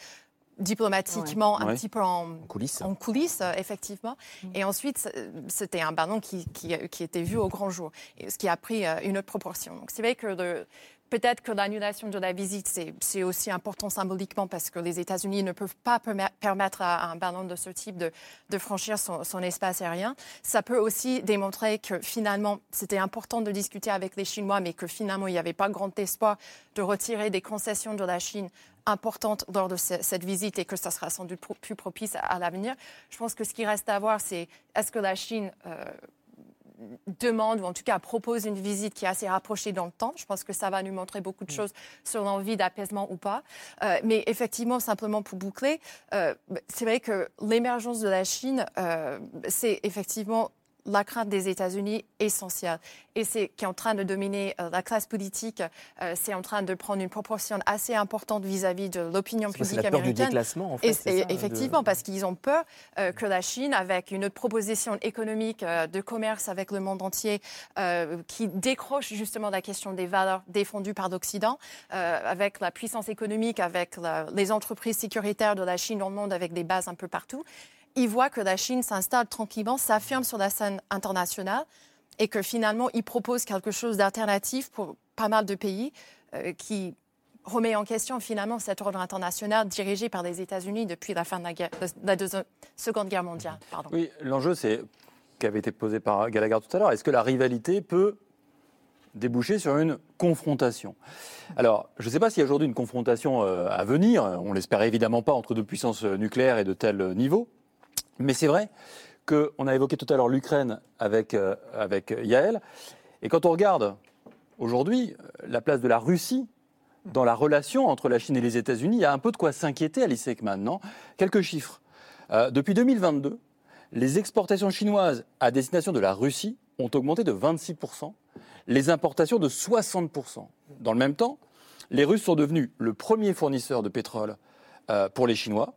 diplomatiquement, un Ouais. petit peu en, En coulisses. en coulisses, euh, effectivement. Et ensuite, c'était un ballon qui, qui, qui était vu au grand jour, et ce qui a pris euh, une autre proportion. Donc c'est vrai que de- peut-être que l'annulation de la visite, c'est c'est aussi important symboliquement parce que les États-Unis ne peuvent pas permettre à un ballon de ce type de, de franchir son, son espace aérien. Ça peut aussi démontrer que finalement, c'était important de discuter avec les Chinois, mais que finalement, il n'y avait pas grand espoir de retirer des concessions de la Chine importantes lors de ce- cette visite et que ça sera sans doute pro- plus propice à, à l'avenir. Je pense que ce qui reste à voir, c'est est-ce que la Chine euh, demande, ou en tout cas propose une visite qui est assez rapprochée dans le temps. Je pense que ça va nous montrer beaucoup de choses sur l'envie d'apaisement ou pas. Euh, mais effectivement, simplement pour boucler, euh, c'est vrai que l'émergence de la Chine, euh, c'est effectivement la crainte des États-Unis essentielle. Et c'est qui est en train de dominer euh, la classe politique. Euh, c'est en train de prendre une proportion assez importante vis-à-vis de l'opinion publique la peur du américaine. déclassement, en fait. Et, de- effectivement, parce qu'ils ont peur euh, que la Chine, avec une autre proposition économique de commerce avec le monde entier, qui décroche justement la question des valeurs défendues par l'Occident, avec la puissance économique, avec la- les entreprises sécuritaires de la Chine dans le monde, avec des bases un peu partout, ils voient que la Chine s'installe tranquillement, s'affirme sur la scène internationale et que finalement, ils proposent quelque chose d'alternatif pour pas mal de pays euh, qui remet en question finalement cet ordre international dirigé par les États-Unis depuis la fin de la, Seconde Guerre mondiale. Pardon. Oui, l'enjeu, c'est, qui avait été posé par Gallagher tout à l'heure, est-ce que la rivalité peut déboucher sur une confrontation? Alors, je ne sais pas s'il y a aujourd'hui une confrontation euh, à venir, on l'espère évidemment pas entre deux puissances euh, nucléaires et de tel niveau, Mais c'est vrai qu'on a évoqué tout à l'heure l'Ukraine avec, euh, Yael. Et quand on regarde aujourd'hui euh, la place de la Russie dans la relation entre la Chine et les États-Unis, il y a un peu de quoi s'inquiéter, Alice Ekman, non? Quelques chiffres. Euh, depuis 2022, les exportations chinoises à destination de la Russie ont augmenté de 26%, les importations de 60%. Dans le même temps, les Russes sont devenus le premier fournisseur de pétrole pour les Chinois,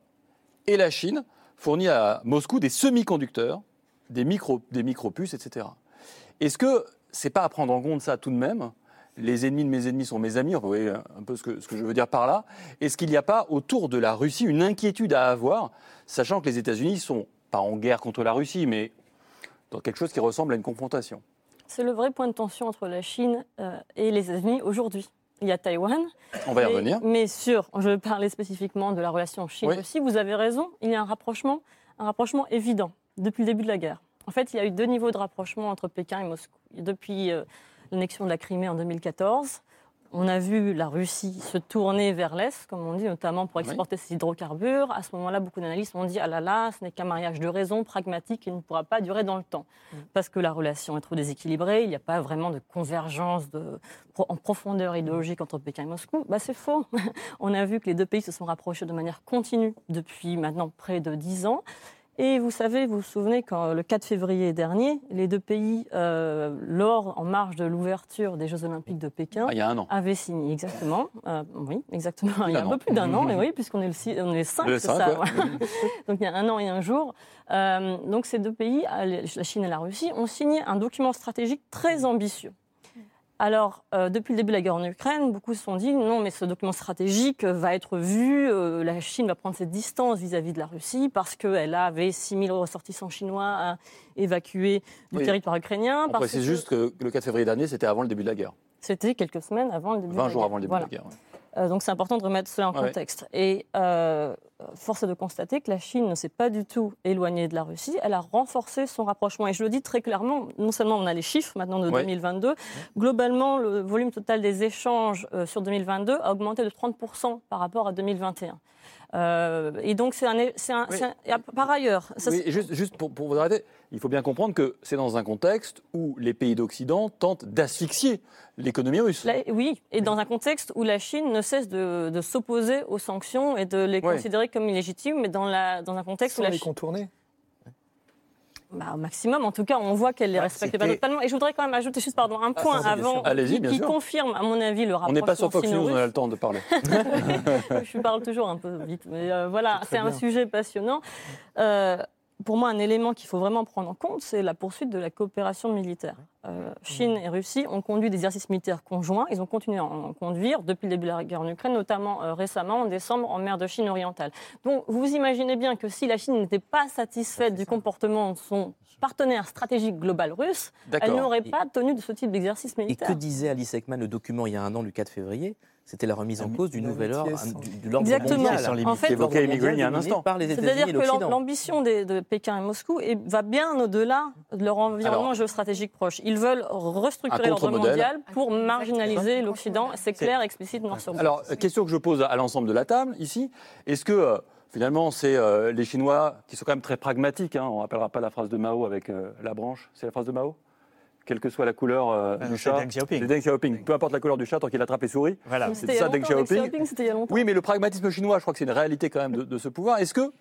et la Chine fournit à Moscou des semi-conducteurs, des, micro, des micro-puces, etc. Est-ce que c'est pas à prendre en compte ça tout de même? Les ennemis de mes ennemis sont mes amis, vous voyez un peu ce que, je veux dire par là. Est-ce qu'il n'y a pas autour de la Russie une inquiétude à avoir, sachant que les États-Unis sont pas en guerre contre la Russie, mais dans quelque chose qui ressemble à une confrontation? C'est le vrai point de tension entre la Chine euh, et les États-Unis aujourd'hui. Il y a Taïwan. On va y mais- revenir. Mais sur, je vais parler spécifiquement de la relation Chine-Russie, vous avez raison, il y a un rapprochement, un rapprochement évident depuis le début de la guerre. En fait, il y a eu deux niveaux de rapprochement entre Pékin et Moscou. Depuis euh, l'annexion de la Crimée en 2014, on a vu la Russie se tourner vers l'Est, comme on dit, notamment pour exporter ses hydrocarbures. À ce moment-là, beaucoup d'analystes ont dit Ah là là, ce n'est qu'un mariage de raison pragmatique qui ne pourra pas durer dans le temps. Parce que la relation est trop déséquilibrée, il n'y a pas vraiment de convergence de, en profondeur idéologique entre Pékin et Moscou. Bah, c'est faux. [laughs] on a vu que les deux pays se sont rapprochés de manière continue depuis maintenant près de dix ans. Et vous savez, vous vous souvenez, quand le 4 février dernier, les deux pays, euh, lors, en marge de l'ouverture des Jeux Olympiques de Pékin, Ah, il y a un an. avaient signé, exactement. Euh, oui, exactement. Il y a un peu plus d'un an, et [laughs] oui, puisqu'on est le, on est le 5, Le c'est cinq, ça. ouais. [laughs] donc il y a un an et un jour. Euh, donc ces deux pays, euh, la Chine et la Russie, ont signé un document stratégique très ambitieux. Alors, euh, depuis le début de la guerre en Ukraine, beaucoup se sont dit non, mais ce document stratégique euh, va être vu, euh, la Chine va prendre ses distances vis-à-vis de la Russie parce qu'elle avait 6 000 ressortissants chinois à évacuer du Oui. territoire ukrainien. On précise que juste que le 4 février dernier, c'était avant le début de la guerre. C'était quelques semaines avant le début de 20 la jours guerre. avant le début Voilà. de la guerre. ouais. Euh, donc c'est important de remettre cela en contexte. Et force est de constater que la Chine ne s'est pas du tout éloignée de la Russie, elle a renforcé son rapprochement. Et je le dis très clairement, non seulement on a les chiffres maintenant de Ouais. 2022, globalement le volume total des échanges euh, sur 2022 a augmenté de 30% par rapport à 2021. Euh, et donc c'est un, c'est un- Oui. par ailleurs, ça, Oui, et juste, juste pour, pour vous arrêter, il faut bien comprendre que c'est dans un contexte où les pays d'Occident tentent d'asphyxier l'économie russe. Oui, et dans un contexte où la Chine ne cesse de, de s'opposer aux sanctions et de les Ouais. considérer comme illégitimes, mais dans, la, dans un contexte Sans où la les Chine... contourner. Bah, au maximum, en tout cas, on voit qu'elle les Ah, respecte c'était- pas totalement. Et je voudrais quand même ajouter juste pardon, un point bien avant qui, confirme, à mon avis, le On rapprochement n'est pas sur Fox News, on a le temps de parler. [laughs] je parle toujours un peu vite, mais euh, voilà, C'est un bien. sujet passionnant. Euh, pour moi, un élément qu'il faut vraiment prendre en compte, c'est la poursuite de la coopération militaire. Euh, Chine et Russie ont conduit des exercices militaires conjoints. Ils ont continué à en conduire depuis le début de la guerre en Ukraine, notamment euh, récemment en décembre en mer de Chine orientale. Donc, vous imaginez bien que si la Chine n'était pas satisfaite du comportement de son partenaire stratégique global russe, elle n'aurait pas tenu de ce type d'exercice Et militaire. que disait Alice Ekman, le document il y a un an, le 4 février C'était la remise en cause du nouvel ordre, sans- du, de l'ordre Exactement. mondial. Sans limite. En fait, Évoqué il y a un instant. C'est-à-dire que l'ambition de Pékin et Moscou va bien au-delà de leur environnement Alors, géostratégique proche. Ils veulent restructurer l'ordre mondial pour marginaliser l'Occident. C'est clair, explicite, noir sur blanc. Alors, question que je pose à l'ensemble de la table ici. Est-ce que euh, finalement, c'est euh, les Chinois qui sont quand même très pragmatiques hein, On ne rappellera pas la phrase de Mao avec euh, la branche. C'est la phrase de Mao? Quelle que soit la couleur euh, Ah, du c'est chat. Deng Xiaoping. C'est Deng Xiaoping. Peu importe la couleur du chat, tant qu'il attrape les souris. Voilà. c'est ça, Deng Xiaoping. Xiaoping, c'était il y a longtemps. Oui, mais le pragmatisme chinois, je crois que c'est une réalité quand même de, de ce pouvoir. Est-ce que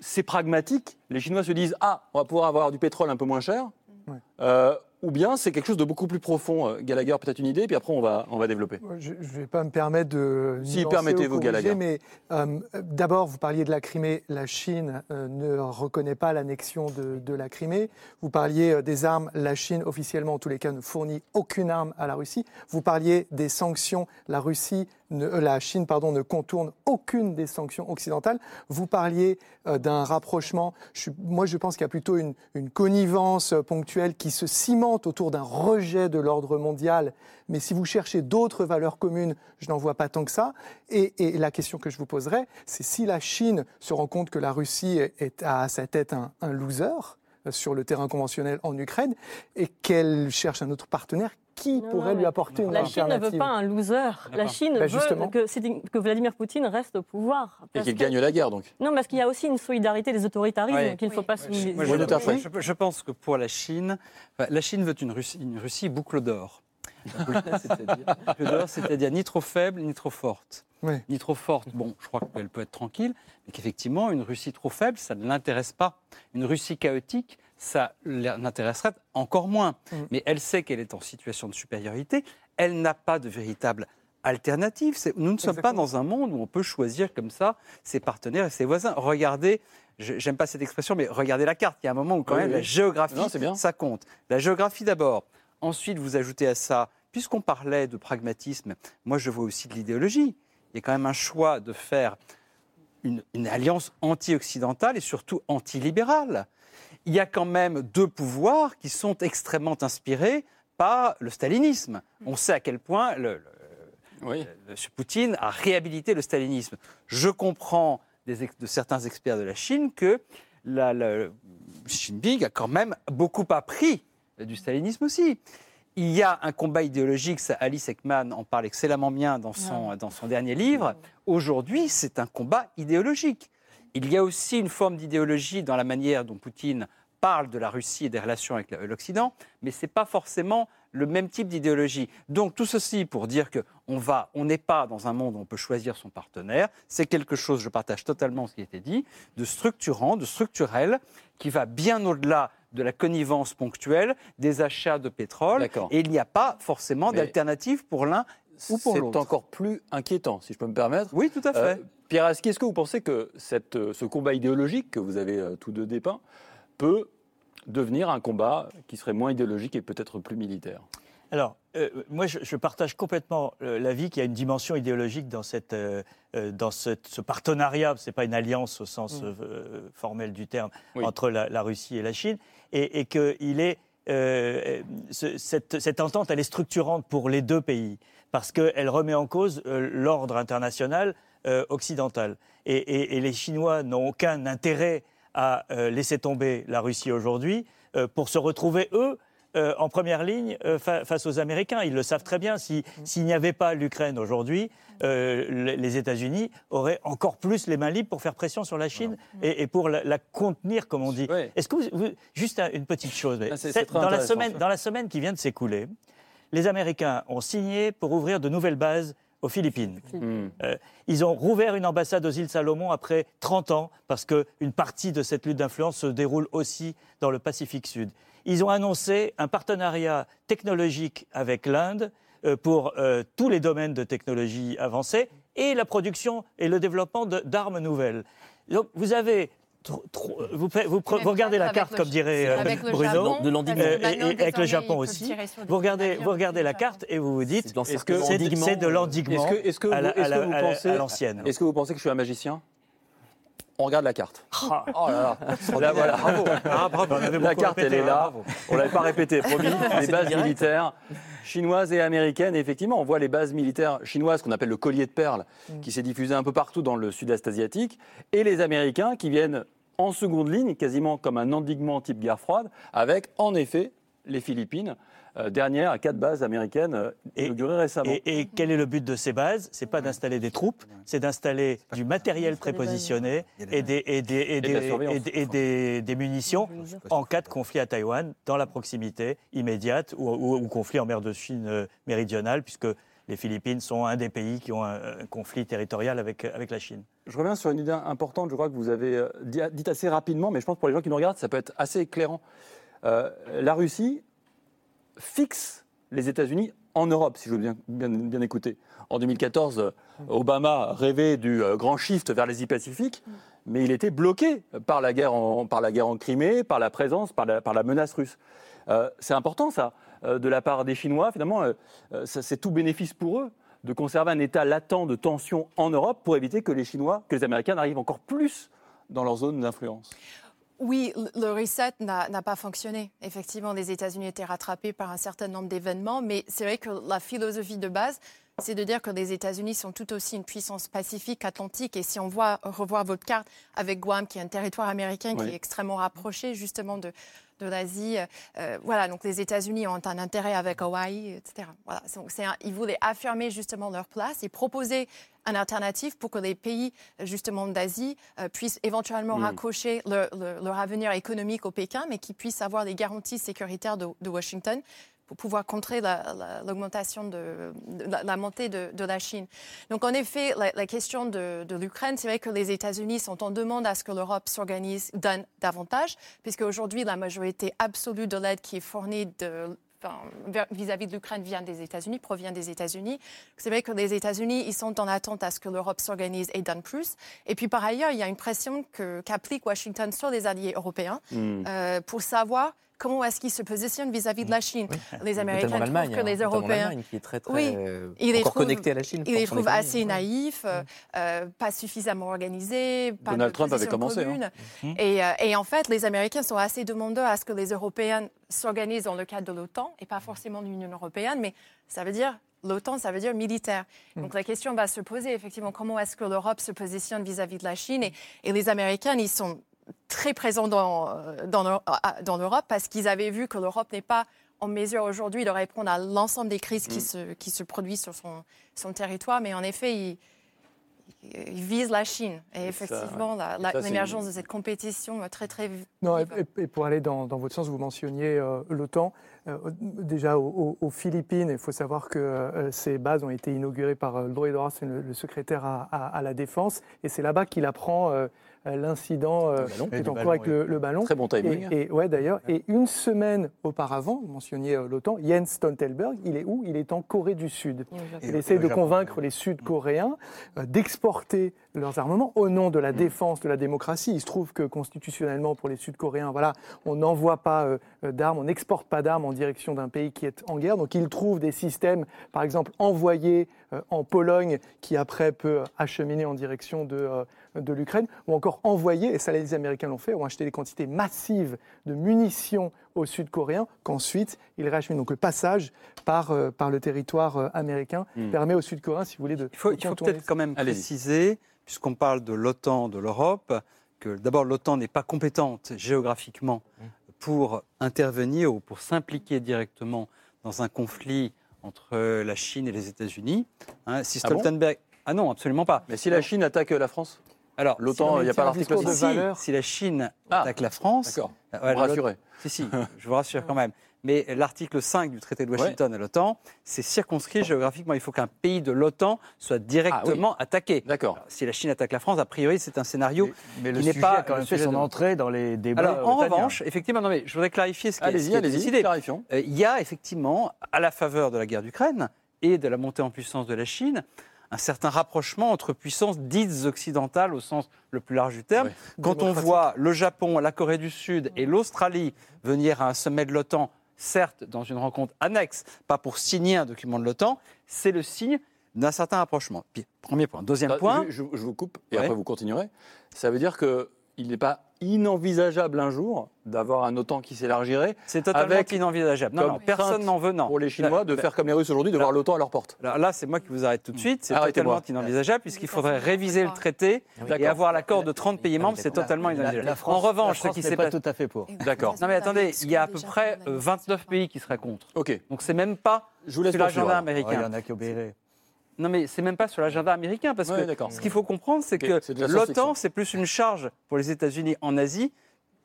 c'est pragmatique? Les Chinois se disent Ah, on va pouvoir avoir du pétrole un peu moins cher Ouais. Euh, Ou bien c'est quelque chose de beaucoup plus profond Euh, Gallagher, peut-être une idée, puis après on va, on va développer. Je ne vais pas me permettre de. Si, permettez-vous, Gallagher. Mais euh, d'abord, vous parliez de la Crimée. La Chine euh, ne reconnaît pas l'annexion de, de la Crimée. Vous parliez euh, des armes. La Chine, officiellement, en tous les cas, ne fournit aucune arme à la Russie. Vous parliez des sanctions. La Russie, euh, la Chine, pardon, ne contourne aucune des sanctions occidentales. Vous parliez euh, d'un rapprochement. Moi, je pense qu'il y a plutôt une, connivence euh, ponctuelle qui se cimente autour d'un rejet de l'ordre mondial. Mais si vous cherchez d'autres valeurs communes, je n'en vois pas tant que ça. Et, la question que je vous poserai, c'est si la Chine se rend compte que la Russie est, à sa tête un, un loser sur le terrain conventionnel en Ukraine et qu'elle cherche un autre partenaire, qui Non, pourrait non, lui apporter une La Chine ne veut pas un loser. La Chine Bah, veut que, que Vladimir Poutine reste au pouvoir. Et Parce qu'il que- gagne la guerre, donc. Non, parce qu'il y a aussi une solidarité des autoritarismes Oui. qu'il ne faut Oui. pas Moi, souligner. je, Oui, je- je pense que pour la Chine, enfin, la Chine veut une Russie, une Russie boucle d'or. [laughs] C'est-à-dire boucle d'or, c'est-à-dire ni trop faible ni trop forte. Oui. Ni trop forte, bon, je crois qu'elle peut être tranquille, mais qu'effectivement, une Russie trop faible, ça ne l'intéresse pas. Une Russie chaotique, ça l'intéresserait encore moins. Mm. Mais elle sait qu'elle est en situation de supériorité, elle n'a pas de véritable alternative. Nous ne sommes pas dans un monde où on peut choisir comme ça ses partenaires et ses voisins. Regardez, j'aime pas cette expression, mais regardez la carte. Il y a un moment où quand Oui, même oui. la géographie, Non, c'est bien. ça compte. La géographie d'abord. Ensuite, vous ajoutez à ça, puisqu'on parlait de pragmatisme, moi je vois aussi de l'idéologie. Il y a quand même un choix de faire une, une alliance anti-occidentale et surtout anti-libérale. Il y a quand même deux pouvoirs qui sont extrêmement inspirés par le stalinisme. On sait à quel point le- le, Oui. M. Poutine a réhabilité le stalinisme. Je comprends des de certains experts de la Chine que la, la- Xi Jinping a quand même beaucoup appris du stalinisme aussi. Il y a un combat idéologique, ça, Alice Ekman en parle excellemment bien dans son, dans son dernier livre. Aujourd'hui, c'est un combat idéologique. Il y a aussi une forme d'idéologie dans la manière dont Poutine parle de la Russie et des relations avec l'Occident, mais ce n'est pas forcément le même type d'idéologie. Donc tout ceci pour dire que on va, on n'est pas dans un monde où on peut choisir son partenaire. C'est quelque chose, je partage totalement ce qui a été dit, de structurant, de structurel, qui va bien au-delà de la connivence ponctuelle, des achats de pétrole. Et il n'y a pas forcément d'alternative pour l'un ou pour C'est l'autre. encore plus inquiétant, si je peux me permettre. Oui, tout à fait. Euh, Pierre Aski, est-ce que vous pensez que cette, euh, ce combat idéologique que vous avez euh, tous deux dépeint peut devenir un combat qui serait moins idéologique et peut-être plus militaire? Alors, euh, moi, je, je partage complètement euh, l'avis qu'il y a une dimension idéologique dans, cette, euh, dans cette- ce partenariat. Ce n'est pas une alliance au sens euh, formel du terme Oui. entre la, la Russie et la Chine. Et, et qu'il est. ce- cette, cette entente, elle est structurante pour les deux pays parce qu'elle remet en cause l'ordre international euh, occidental. Et, et- et les Chinois n'ont aucun intérêt à euh, laisser tomber la Russie aujourd'hui euh, pour se retrouver, eux, en première ligne fa- face aux Américains. Ils le savent très bien. Si- S'il n'y avait pas l'Ukraine aujourd'hui, euh, les États-Unis auraient encore plus les mains libres pour faire pression sur la Chine et, et pour la, la contenir, comme on dit. Oui. Est-ce que vous, vous- juste un- une petite chose, mais Ah, la semaine, dans la semaine qui vient de s'écouler, les Américains ont signé pour ouvrir de nouvelles bases aux Philippines. Euh, ils ont rouvert une ambassade aux îles Salomon après 30 ans, parce qu'une partie de cette lutte d'influence se déroule aussi dans le Pacifique Sud. Ils ont annoncé un partenariat technologique avec l'Inde euh, pour euh, tous les domaines de technologie avancée et la production et le développement d'armes nouvelles. Donc vous avez... tro- Vous, regardez la carte, comme dirait euh, Bruno, Japon, de l'endiguement. euh, parce et, que et avec le Japon aussi. Vous regardez, vous regardez la carte et vous vous dites, est-ce que c'est de- endiguements, c'est de euh, l'endiguement Est-ce que, est-ce que à l'ancienne est-ce que vous pensez que je suis un magicien? On regarde la carte. Ah. Oh là là, [laughs] Là, voilà. [laughs] Ah, bravo. La carte, elle est hein, là. bravo. On l'avait pas répété, promis. [laughs] Les bases direct. militaires chinoises et américaines. Et effectivement, on voit les bases militaires chinoises qu'on appelle le collier de perles, qui s'est diffusé un peu partout dans le sud-est asiatique, et les Américains qui viennent en seconde ligne, quasiment comme un endiguement type guerre froide, avec en effet les Philippines, dernière à quatre bases américaines euh, Et- inaugurées récemment. Et, et quel est le but de ces bases? C'est pas d'installer des troupes, c'est d'installer du matériel prépositionné et des, munitions en cas de conflit à Taïwan, dans la proximité immédiate ou, ou- ou conflit en mer de Chine euh, méridionale, puisque les Philippines sont un des pays qui ont un, un conflit territorial avec, avec la Chine. Je reviens sur une idée importante, je crois que vous avez euh, dit, dit assez rapidement, mais je pense que pour les gens qui nous regardent, ça peut être assez éclairant. Euh, la Russie fixe les États-Unis en Europe, si je veux bien, bien, écouter. En 2014, euh, Obama rêvait du euh, grand shift vers l'Asie-Pacifique, mais il était bloqué par la guerre en, par la guerre en Crimée, par la présence, par la, par la menace russe. Euh, c'est important, ça, euh, de la part des Chinois. Finalement, c'est tout bénéfice pour eux de conserver un état latent de tension en Europe pour éviter que les Chinois, que les Américains n'arrivent encore plus dans leur zone d'influence. Oui, le- reset n'a pas fonctionné. Effectivement, les États-Unis étaient rattrapés par un certain nombre d'événements, mais c'est vrai que la philosophie de base, c'est de dire que les États-Unis sont tout aussi une puissance pacifique, atlantique. Et si on voit revoir votre carte avec Guam, qui est un territoire américain qui est extrêmement rapproché justement de, de l'Asie, euh, voilà, donc les États-Unis ont un intérêt avec Hawaï, etc. Voilà, donc un- ils voulaient affirmer justement leur place et proposer une alternative pour que les pays justement d'Asie euh, puissent éventuellement Mm. raccrocher leur, avenir économique au Pékin, mais qui puissent avoir les garanties sécuritaires de, de Washington pour pouvoir contrer la- la- l'augmentation de, la, la montée de, de la Chine. Donc en effet, la, la question de, de l'Ukraine, c'est vrai que les États-Unis sont en demande à ce que l'Europe s'organise, donne davantage, puisque aujourd'hui la majorité absolue de l'aide qui est fournie de enfin, vis-à-vis de l'Ukraine vient des États-Unis, provient des États-Unis. C'est vrai que les États-Unis, ils sont en attente à ce que l'Europe s'organise et donne plus. Et puis par ailleurs, il y a une pression que- qu'applique Washington sur les alliés européens Hmm. euh, pour savoir comment est-ce qu'ils se positionnent vis-à-vis de la Chine? Les Notamment Américains trouvent que hein, les notamment Européens qui est très, très Oui. euh, Il les encore trouve- connectée à la Chine. ils les trouvent assez naïfs, euh, euh, pas suffisamment organisés. Pas Donald de Trump avait commencé, hein. Mhm. Et, euh, et en fait, les Américains sont assez demandeurs à ce que les Européens s'organisent dans le cadre de l'OTAN et pas forcément de l'Union européenne, mais ça veut dire l'OTAN, ça veut dire militaire. Donc la question va se poser effectivement comment est-ce que l'Europe se positionne vis-à-vis de la Chine? Et, et les Américains, ils sont très présents dans, euh, dans, l'Eu- à- dans l'Europe parce qu'ils avaient vu que l'Europe n'est pas en mesure aujourd'hui de répondre à l'ensemble des crises qui, se, qui se produisent sur son, son territoire, mais en effet, ils, ils visent la Chine. Et, effectivement, l'émergence de cette compétition très, très. Non, et, pour aller dans, dans votre sens, vous mentionniez euh, l'OTAN. Euh, déjà aux, aux- aux Philippines, il faut savoir que euh, ces bases ont été inaugurées par euh, Lloyd Austin, le, le secrétaire à, à- à la Défense, et c'est là-bas qu'il apprend l'incident euh, qui Et est en cours avec oui. le, le ballon. Très bon timing. Et, et- ouais, d'ailleurs. Et une semaine auparavant, vous mentionniez euh, l'OTAN, Jens Stoltenberg, il est où? Il est en Corée du Sud. Il essaie de convaincre les Sud-Coréens euh, d'exporter leurs armements au nom de la défense de la démocratie. Il se trouve que constitutionnellement, pour les Sud-Coréens, voilà, on n'envoie pas euh, euh, d'armes, on n'exporte pas d'armes en direction d'un pays qui est en guerre. Donc ils trouvent des systèmes, par exemple, envoyés euh, en Pologne, qui après peut acheminer en direction de, euh, de l'Ukraine, ou encore envoyés, et ça les Américains l'ont fait, ont acheté des quantités massives de munitions aux Sud-Coréens, qu'ensuite ils réacheminent. Donc le passage par, euh, par le territoire américain Hmm. permet aux Sud-Coréens, si vous voulez, de Il faut, faut peut-être quand même préciser, puisqu'on parle de l'OTAN, de l'Europe, que d'abord l'OTAN n'est pas compétente géographiquement pour intervenir ou pour s'impliquer directement dans un conflit entre la Chine et les États-Unis. Hein, si Ah bon Stoltenberg. Ah non, absolument pas. Mais si la Chine attaque la France Alors, L'OTAN, il n'y a pas l'article de 6. si, valeur. si la Chine Ah, attaque la France, D'accord. Vous ouais, me rassurez. Si, si, [laughs] je vous rassure quand même. Mais l'article 5 du traité de Washington à l'OTAN, c'est circonscrit géographiquement. Il faut qu'un pays de l'OTAN soit directement attaqué. D'accord. Si la Chine attaque la France, a priori, c'est un scénario. Mais, mais le qui n'est sujet pas a quand le même fait son de- entrée dans les débats. Alors, en revanche, effectivement, non, mais je voudrais clarifier ce qui, Allez-y, est allez-y, décidé. clarifions. Euh, Il y a effectivement, à la faveur de la guerre d'Ukraine et de la montée en puissance de la Chine, un certain rapprochement entre puissances dites occidentales au sens le plus large du terme. Ouais. Quand on voit le Japon, la Corée du Sud et l'Australie venir à un sommet de l'OTAN, certes dans une rencontre annexe, pas pour signer un document de l'OTAN, c'est le signe d'un certain rapprochement. Puis, premier point. Deuxième point. Je, je vous coupe et Ouais. après vous continuerez. Ça veut dire qu'il n'est pas inenvisageable un jour d'avoir un OTAN qui s'élargirait C'est totalement Avec inenvisageable. Non, comme non, personne n'en veut. Non. pour les Chinois de Là, faire comme les Russes aujourd'hui, de voir l'OTAN à leur porte. Là, c'est moi qui vous arrête tout de suite. C'est totalement inenvisageable puisqu'il faudrait réviser le traité et D'accord. avoir l'accord de 30 pays membres. C'est totalement inenvisageable. la France- en revanche, la ce qui s'est pas tout à fait pour. D'accord. Non mais attendez, il y a à peu près euh, 29 pays qui seraient contre. Ok, Donc c'est même pas je vous laisse sur l'agenda poursuivre. Oh, il y américain. en a qui obéiraient. Non mais c'est même pas sur l'agenda américain parce Ouais, que ce qu'il faut comprendre, c'est que l'OTAN c'est plus une charge pour les États-Unis en Asie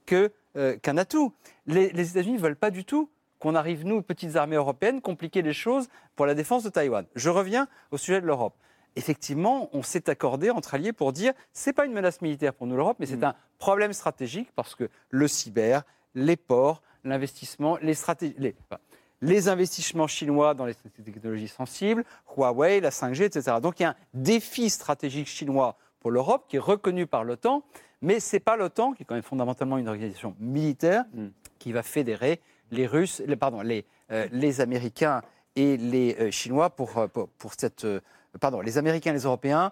que euh, qu'un atout. Les, les États-Unis ne veulent pas du tout qu'on arrive nous, petites armées européennes, compliquer les choses pour la défense de Taïwan. Je reviens au sujet de l'Europe. Effectivement, on s'est accordé entre alliés pour dire c'est pas une menace militaire pour nous l'Europe, mais c'est Mm. un problème stratégique parce que le cyber, les ports, l'investissement, les stratégies, les, enfin, les investissements chinois dans les technologies sensibles, Huawei, la 5G, etc. Donc il y a un défi stratégique chinois pour l'Europe qui est reconnu par l'OTAN, mais c'est pas l'OTAN qui est quand même fondamentalement une organisation militaire Mm. qui va fédérer les Russes, les, pardon, les, euh, les Américains et les euh, Chinois pour, euh, pour, pour cette, euh, pardon, les Américains et les Européens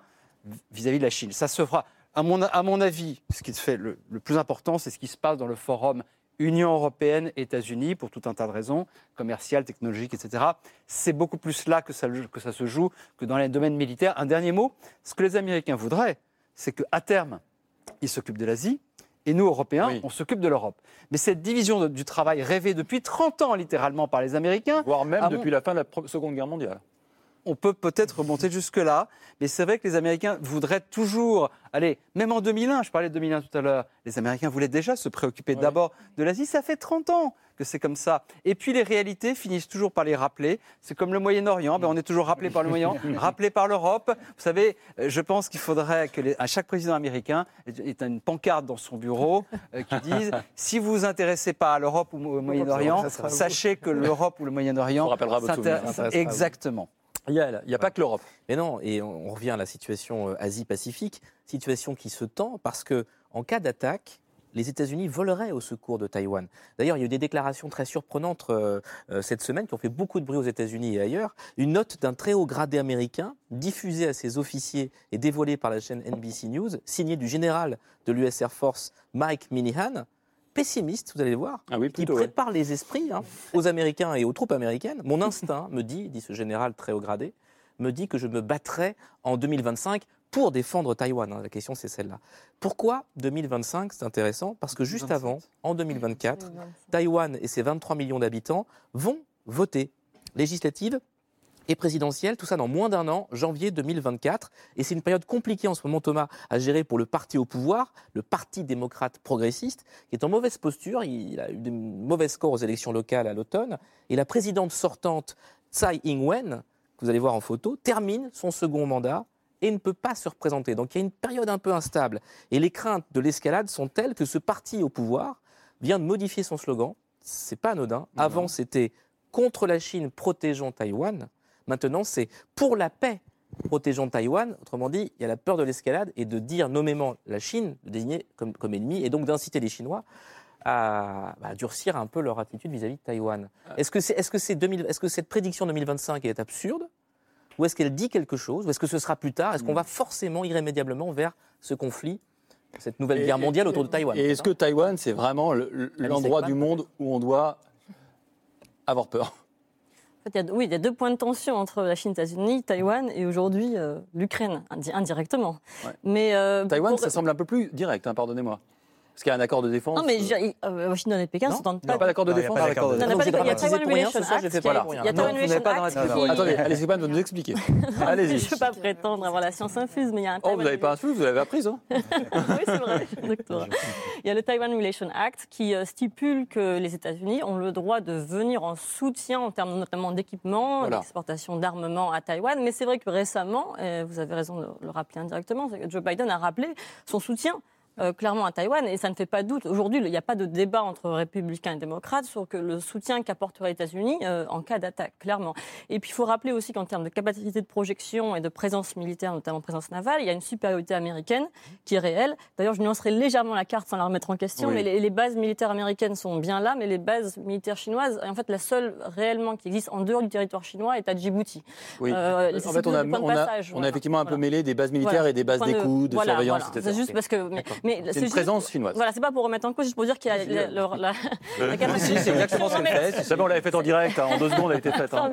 vis-à-vis de la Chine. Ça se fera, à mon, à mon avis, ce qui se fait le, le plus important, c'est ce qui se passe dans le forum Union européenne, États-Unis, pour tout un tas de raisons, commerciales, technologiques, etc. C'est beaucoup plus là que ça, que ça se joue que dans les domaines militaires. Un dernier mot, ce que les Américains voudraient, c'est qu'à terme, ils s'occupent de l'Asie, et nous, Européens, Oui. on s'occupe de l'Europe. Mais cette division de- du travail rêvée depuis 30 ans, littéralement, par les Américains, Voire même mon- depuis la fin de la Seconde Guerre mondiale. On peut peut-être remonter jusque-là, mais c'est vrai que les Américains voudraient toujours, allez, même en 2001, je parlais de 2001 tout à l'heure, les Américains voulaient déjà se préoccuper d'abord de l'Asie, ça fait 30 ans que c'est comme ça. Et puis les réalités finissent toujours par les rappeler. C'est comme le Moyen-Orient, ben, on est toujours rappelé par le Moyen, [laughs] rappelé par l'Europe. Vous savez, euh, je pense qu'il faudrait que les- à chaque président américain ait ait une pancarte dans son bureau euh, qui dise [laughs] si vous vous intéressez pas à l'Europe ou au Moyen-Orient, sachez que l'Europe ou le Moyen-Orient On rappellera votre s'intér- souvenir. Ça sera vous. Exactement. Il n'y a, il y a pas que l'Europe. Mais non, et on on revient à la situation euh, Asie-Pacifique, situation qui se tend parce que en cas d'attaque, les États-Unis voleraient au secours de Taïwan. D'ailleurs, il y a eu des déclarations très surprenantes euh, euh, cette semaine qui ont fait beaucoup de bruit aux États-Unis et ailleurs. Une note d'un très haut gradé américain diffusée à ses officiers et dévoilée par la chaîne NBC News, signée du général de l'US Air Force Mike Minihan, pessimiste, vous allez le voir, Ah oui, qui ouais. prépare les esprits hein, aux Américains et aux troupes américaines. Mon [laughs] instinct me dit, dit ce général très haut gradé, me dit que je me battrai en 2025 pour défendre Taïwan. hein. La question, c'est celle-là. Pourquoi 2025 C'est intéressant parce que juste 2027. avant, en 2024, Taïwan et ses 23 millions d'habitants vont voter législative et présidentielle, tout ça dans moins d'un an, janvier 2024. Et c'est une période compliquée en ce moment, Thomas, à gérer pour le parti au pouvoir, le Parti démocrate progressiste, qui est en mauvaise posture. Il a eu de mauvais scores aux élections locales à l'automne. Et la présidente sortante, Tsai Ing-wen, que vous allez voir en photo, termine son second mandat et ne peut pas se représenter. Donc il y a une période un peu instable. Et les craintes de l'escalade sont telles que ce parti au pouvoir vient de modifier son slogan. C'est pas anodin. Avant, c'était contre la Chine, protégeons Taïwan. Maintenant, c'est pour la paix, protégeons Taïwan. Autrement dit, il y a la peur de l'escalade et de dire nommément la Chine, de désigner comme, comme ennemi, et donc d'inciter les Chinois à, bah, à durcir un peu leur attitude vis-à-vis de Taïwan. Est-ce que, c'est, est-ce, que c'est 2000 est-ce que cette prédiction 2025 est absurde Ou est-ce qu'elle dit quelque chose Ou est-ce que ce sera plus tard? Est-ce qu'on va forcément, irrémédiablement, vers ce conflit, cette nouvelle guerre mondiale et- autour de Taïwan? Et est-ce que Taïwan, c'est vraiment le- Alice l'endroit du monde où on doit avoir peur? Il y a, oui, il y a deux points de tension entre la Chine, les États-Unis, Taïwan et aujourd'hui euh, l'Ukraine, indi- indirectement. Ouais. Mais euh, Taïwan, pour- ça semble un peu plus direct, hein, pardonnez-moi. Parce qu'il y a un accord de défense. Non, mais dirais, euh, Washington et Pékin ne s'entendent Il n'y a pas. pas d'accord de Non, il y a défense pas d'accord de Non, il y a pas Taiwan Relation Act pas pas Attendez, allez, pas de nous expliquer. [laughs] Allez-y. Je ne peux pas prétendre avoir la science infuse, mais il y a un Oh, vous n'avez pas un flou, vous l'avez apprise. Hein [laughs] oui, c'est vrai, [laughs] doctorat. Il y a le Taiwan Relation Act qui euh, stipule que les États-Unis ont le droit de venir en soutien en termes notamment d'équipement, d'exportation d'armement à Taïwan. Mais c'est vrai que récemment, et vous avez raison de le rappeler indirectement, c'est que Joe Biden a rappelé son soutien. Euh, clairement à Taïwan, et ça ne fait pas doute. Aujourd'hui, il n'y a pas de débat entre républicains et démocrates sur que le soutien qu'apporteraient les États-Unis euh, en cas d'attaque, clairement. Et puis, il faut rappeler aussi qu'en termes de capacité de projection et de présence militaire, notamment présence navale, il y a une supériorité américaine qui est réelle. D'ailleurs, je nuancerai légèrement la carte sans la remettre en question, Oui. mais les, les bases militaires américaines sont bien là, mais les bases militaires chinoises, en fait, la seule réellement qui existe en dehors du territoire chinois est à Djibouti. Oui. Euh, en fait, on a, on passage, on a voilà. effectivement un peu mêlé des bases militaires Voilà. et des bases d'écoute, de, surveillance, etc. C'est juste parce que. Mais, mais C'est une juste- présence chinoise. Voilà, c'est pas pour remettre en cause, juste pour dire qu'il y a la, la- [laughs] la- la capacité. Si, c'est exactement ce qu'elle fait. Vous savez, on l'avait fait en direct, hein, en deux secondes, elle était faite. hein.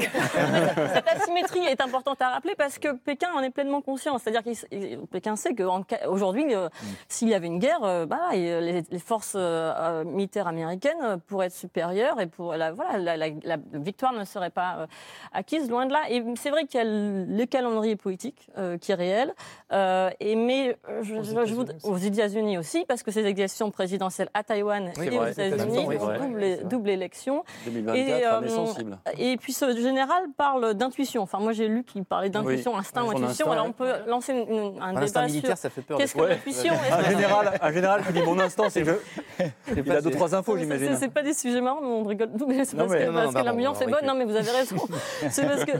Cette asymétrie est importante à rappeler parce que Pékin en est pleinement conscient. C'est-à-dire que Pékin sait qu'aujourd'hui, euh, s'il y avait une guerre, euh, bah, et, les, les forces euh, militaires américaines pourraient être supérieures et pour la, voilà, la, la- la victoire ne serait pas euh, acquise, loin de là. Et c'est vrai qu'il y a le, le calendrier politique euh, qui est réel, euh, et, mais euh, je, je- je voudrais- aux États-Unis aussi, parce que ces élections présidentielles à Taïwan Oui, et aux. États-Unis, double, double élection. 2024, Et, euh, sensible. Et puis ce général parle d'intuition. Enfin, moi j'ai lu qu'il parlait d'intuition, instinct ou intuition. instinct, Alors on peut lancer une- une- un Un instinct débat militaire, sur ça fait peur. qu'est-ce que Ouais. l'intuition. Un général, un général qui dit mon instant, c'est que. Il a deux, trois infos, j'imagine. C'est pas des sujets marrants, mais on rigole. Mais c'est Non, parce mais- que, l'ambiance est bonne. Non, mais vous avez raison. [laughs] C'est parce que,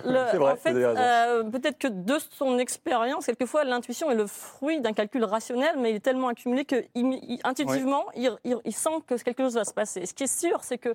en fait, euh, peut-être que de son expérience, quelquefois, l'intuition est le fruit d'un calcul rationnel, mais il est tellement accumulé que il- il- intuitivement, il, sent que quelque chose va se passer. Ce qui est sûr, c'est que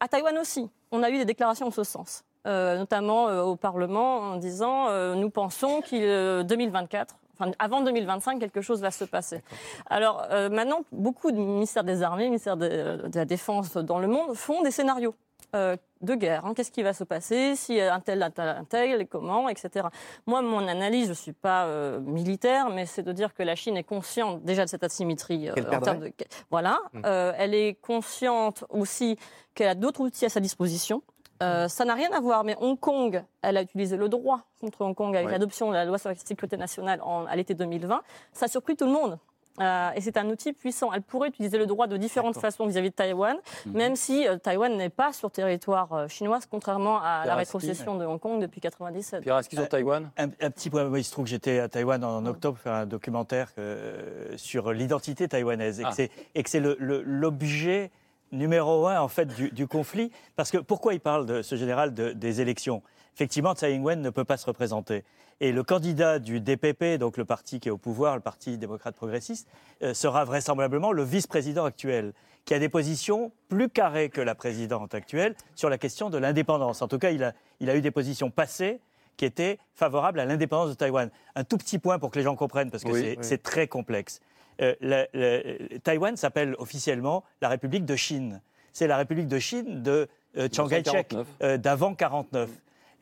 à Taïwan aussi, on a eu des déclarations en ce sens. Euh, notamment euh, au Parlement en disant euh, nous pensons qu'il euh, 2024, enfin avant 2025, quelque chose va se passer. Alors maintenant, beaucoup de ministères des Armées, ministères de, de la Défense dans le monde font des scénarios. Euh, de guerre. hein. Qu'est-ce qui va se passer? Si un tel, un tel, un tel, et comment, etc. Moi, mon analyse, je ne suis pas euh, militaire, mais c'est de dire que la Chine est consciente déjà de cette asymétrie euh, en termes de. Voilà. Euh, elle est consciente aussi qu'elle a d'autres outils à sa disposition. Euh, ça n'a rien à voir, mais Hong Kong, elle a utilisé le droit contre Hong Kong avec Ouais. l'adoption de la loi sur la sécurité nationale en- à l'été 2020. Ça a surpris tout le monde. Euh, et c'est un outil puissant. Elle pourrait utiliser le droit de différentes façons vis-à-vis de Taïwan, même si euh, Taïwan n'est pas sur territoire euh, chinois, contrairement à la rétrocession de Hong Kong depuis 97. Pierre Aski sur Taïwan? Un, un petit point, il se trouve que j'étais à Taïwan en octobre faire un documentaire euh, sur l'identité taïwanaise et que Ah. c'est- et que c'est le- le- l'objet numéro un en fait du, du conflit. Parce que pourquoi il parle de ce général de- des élections? Effectivement, Tsai Ing-wen ne peut pas se représenter. Et le candidat du DPP, donc le parti qui est au pouvoir, le parti démocrate progressiste, euh, sera vraisemblablement le vice-président actuel, qui a des positions plus carrées que la présidente actuelle sur la question de l'indépendance. En tout cas, il a, il a eu des positions passées qui étaient favorables à l'indépendance de Taïwan. Un tout petit point pour que les gens comprennent, parce que Oui, c'est oui. très complexe. Euh, Taïwan s'appelle officiellement la République de Chine. C'est la République de Chine de euh, Chiang Kai-shek, 1949. euh, d'avant 49.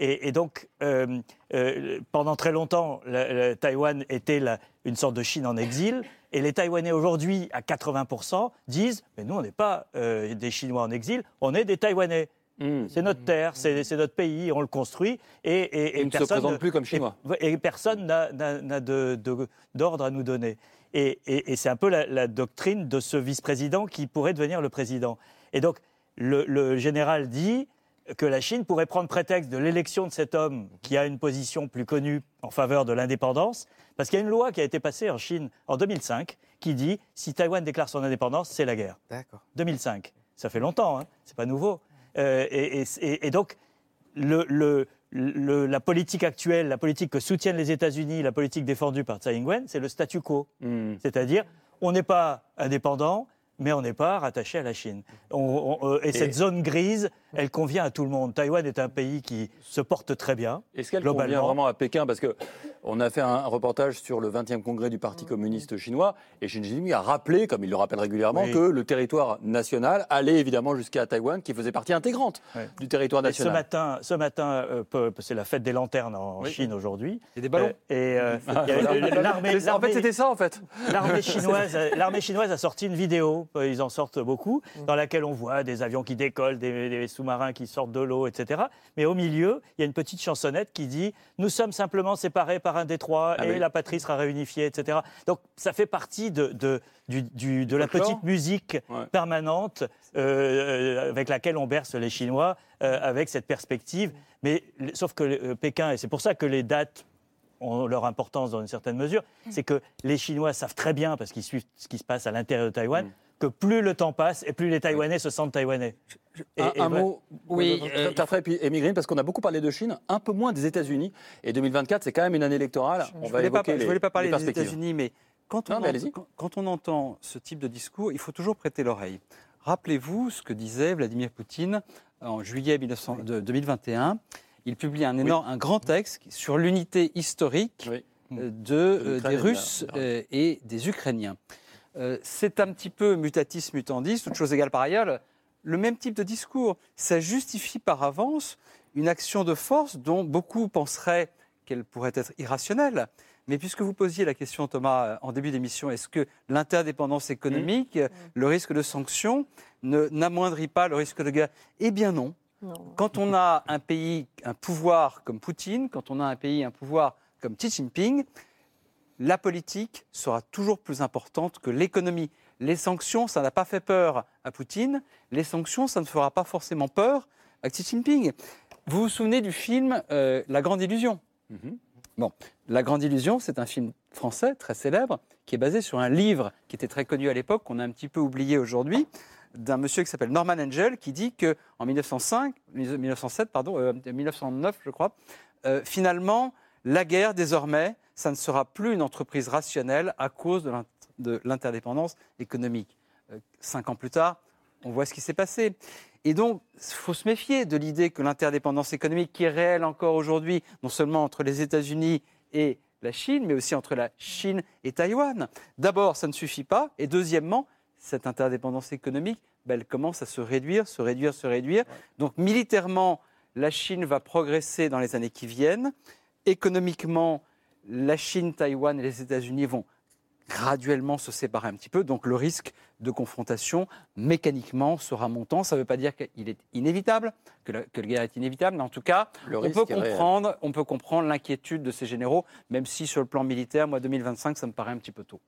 Et, et donc, euh, euh, pendant très longtemps, Taïwan était la- une sorte de Chine en exil. Et les Taïwanais aujourd'hui, à 80%, disent Mais nous, on n'est pas euh, des Chinois en exil, on est des Taïwanais. Hmm. C'est notre terre, c'est notre pays, on le construit. Et, et- et Ils ne se personne présentent plus comme Chinois. Et, et personne n'a- d'ordre à nous donner. Et, c'est un peu la, la doctrine de ce vice-président qui pourrait devenir le président. Et donc, le, le général dit que la Chine pourrait prendre prétexte de l'élection de cet homme qui a une position plus connue en faveur de l'indépendance, parce qu'il y a une loi qui a été passée en Chine en 2005 qui dit si Taïwan déclare son indépendance, c'est la guerre. D'accord. 2005. Ça fait longtemps, hein, c'est pas nouveau. Euh, et, et- et- et donc, le- le- le- la politique actuelle, la politique que soutiennent les États-Unis, la politique défendue par Tsai Ing-wen, c'est le statu quo. Hmm. C'est-à-dire, on n'est pas indépendant, mais on n'est pas rattaché à la Chine. On- on- euh, et, cette zone grise, elle convient à tout le monde. Taïwan est un pays qui se porte très bien. Est-ce qu'elle convient vraiment à Pékin? Parce que on a fait un reportage sur le 20e congrès du Parti communiste chinois et Xi Jinping a rappelé, comme il le rappelle régulièrement, Oui. que le territoire national allait évidemment jusqu'à Taïwan, qui faisait partie intégrante du territoire Et ce national. matin, ce matin euh, c'est la fête des lanternes en Oui. Chine aujourd'hui. Il y a des ballons. Euh, et euh, [laughs] Ah, l'armée- C'est- en fait, c'était ça, en fait. L'armée [laughs] chinoise, l'armée chinoise a sorti une vidéo, ils en sortent beaucoup, Mm. dans laquelle on voit des avions qui décollent, des, des sous-marins qui sortent de l'eau, etc. Mais au milieu, il y a une petite chansonnette qui dit Nous sommes simplement séparés par un détroit Ah et oui. la patrie sera réunifiée, etc. Donc ça fait partie de, de, du- du- de la petite musique Ouais. permanente euh, euh, avec laquelle on berce les Chinois, euh, avec cette perspective. Mais sauf que euh, Pékin, et c'est pour ça que les dates ont leur importance dans une certaine mesure, c'est que les Chinois savent très bien, parce qu'ils suivent ce qui se passe à l'intérieur de Taïwan, Mm. Que plus le temps passe et plus les Taïwanais se sentent taïwanais. Et- un et mot, Oui, euh, Tarfay puis Émigrine, parce qu'on a beaucoup parlé de Chine, un peu moins des États-Unis. Et 2024, c'est quand même une année électorale. On Je va voulais pas, je voulais pas parler des. États-Unis, mais quand on, Non, mais ent- allez-y. quand- quand on entend ce type de discours, il faut toujours prêter l'oreille. Rappelez-vous ce que disait Vladimir Poutine en juillet 1900 de 2021. Il publie un, énorme, un grand texte sur l'unité historique Oui. euh, de, euh, des et Russes euh, et des Ukrainiens. Euh, C'est un petit peu mutatis mutandis, toute chose égale par ailleurs, le, même type de discours. Ça justifie par avance une action de force dont beaucoup penseraient qu'elle pourrait être irrationnelle. Mais puisque vous posiez la question, Thomas, euh, en début d'émission, est-ce que l'interdépendance économique, euh, le risque de sanctions, ne- n'amoindrit pas le risque de guerre? Eh bien non. Non. Quand on a un pays, un pouvoir comme Poutine, quand on a un pays, un pouvoir comme Xi Jinping, la politique sera toujours plus importante que l'économie. Les sanctions, ça n'a pas fait peur à Poutine. Les sanctions, ça ne fera pas forcément peur à Xi Jinping. Vous vous souvenez du film euh, La Grande Illusion? Mhm. Bon, La Grande Illusion, c'est un film français très célèbre qui est basé sur un livre qui était très connu à l'époque, qu'on a un petit peu oublié aujourd'hui, d'un monsieur qui s'appelle Norman Angel, qui dit que en 1905, 1907, pardon, euh, 1909, je crois, euh, finalement, la guerre désormais, ça ne sera plus une entreprise rationnelle à cause de l'int- de l'interdépendance économique. Euh, cinq ans plus tard, on voit ce qui s'est passé. Et donc, il faut se méfier de l'idée que l'interdépendance économique, qui est réelle encore aujourd'hui, non seulement entre les États-Unis et la Chine, mais aussi entre la Chine et Taïwan. D'abord, ça ne suffit pas. Et deuxièmement, cette interdépendance économique, ben, elle commence à se réduire, se réduire, se réduire. Donc militairement, la Chine va progresser dans les années qui viennent. Économiquement, la Chine, Taïwan et les États-Unis vont graduellement se séparer un petit peu. Donc le risque de confrontation mécaniquement sera montant. Ça ne veut pas dire qu'il est inévitable, que la, que la, guerre est inévitable, mais en tout cas, Le on peut, comprendre, on peut comprendre l'inquiétude de ces généraux, même si sur le plan militaire, moi 2025, ça me paraît un petit peu tôt.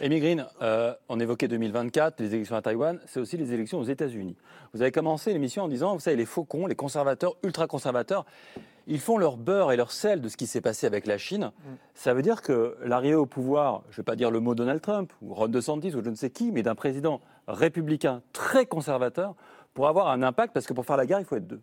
Amy Green, euh, on évoquait 2024, les élections à Taïwan, c'est aussi les élections aux États-Unis. Vous avez commencé l'émission en disant, vous savez, les faucons, les conservateurs, ultra-conservateurs, ils font leur beurre et leur sel de ce qui s'est passé avec la Chine. Ça veut dire que l'arrivée au pouvoir, je ne vais pas dire le mot Donald Trump ou Ron DeSantis ou je ne sais qui, mais d'un président républicain très conservateur, pour avoir un impact, parce que pour faire la guerre, il faut être deux.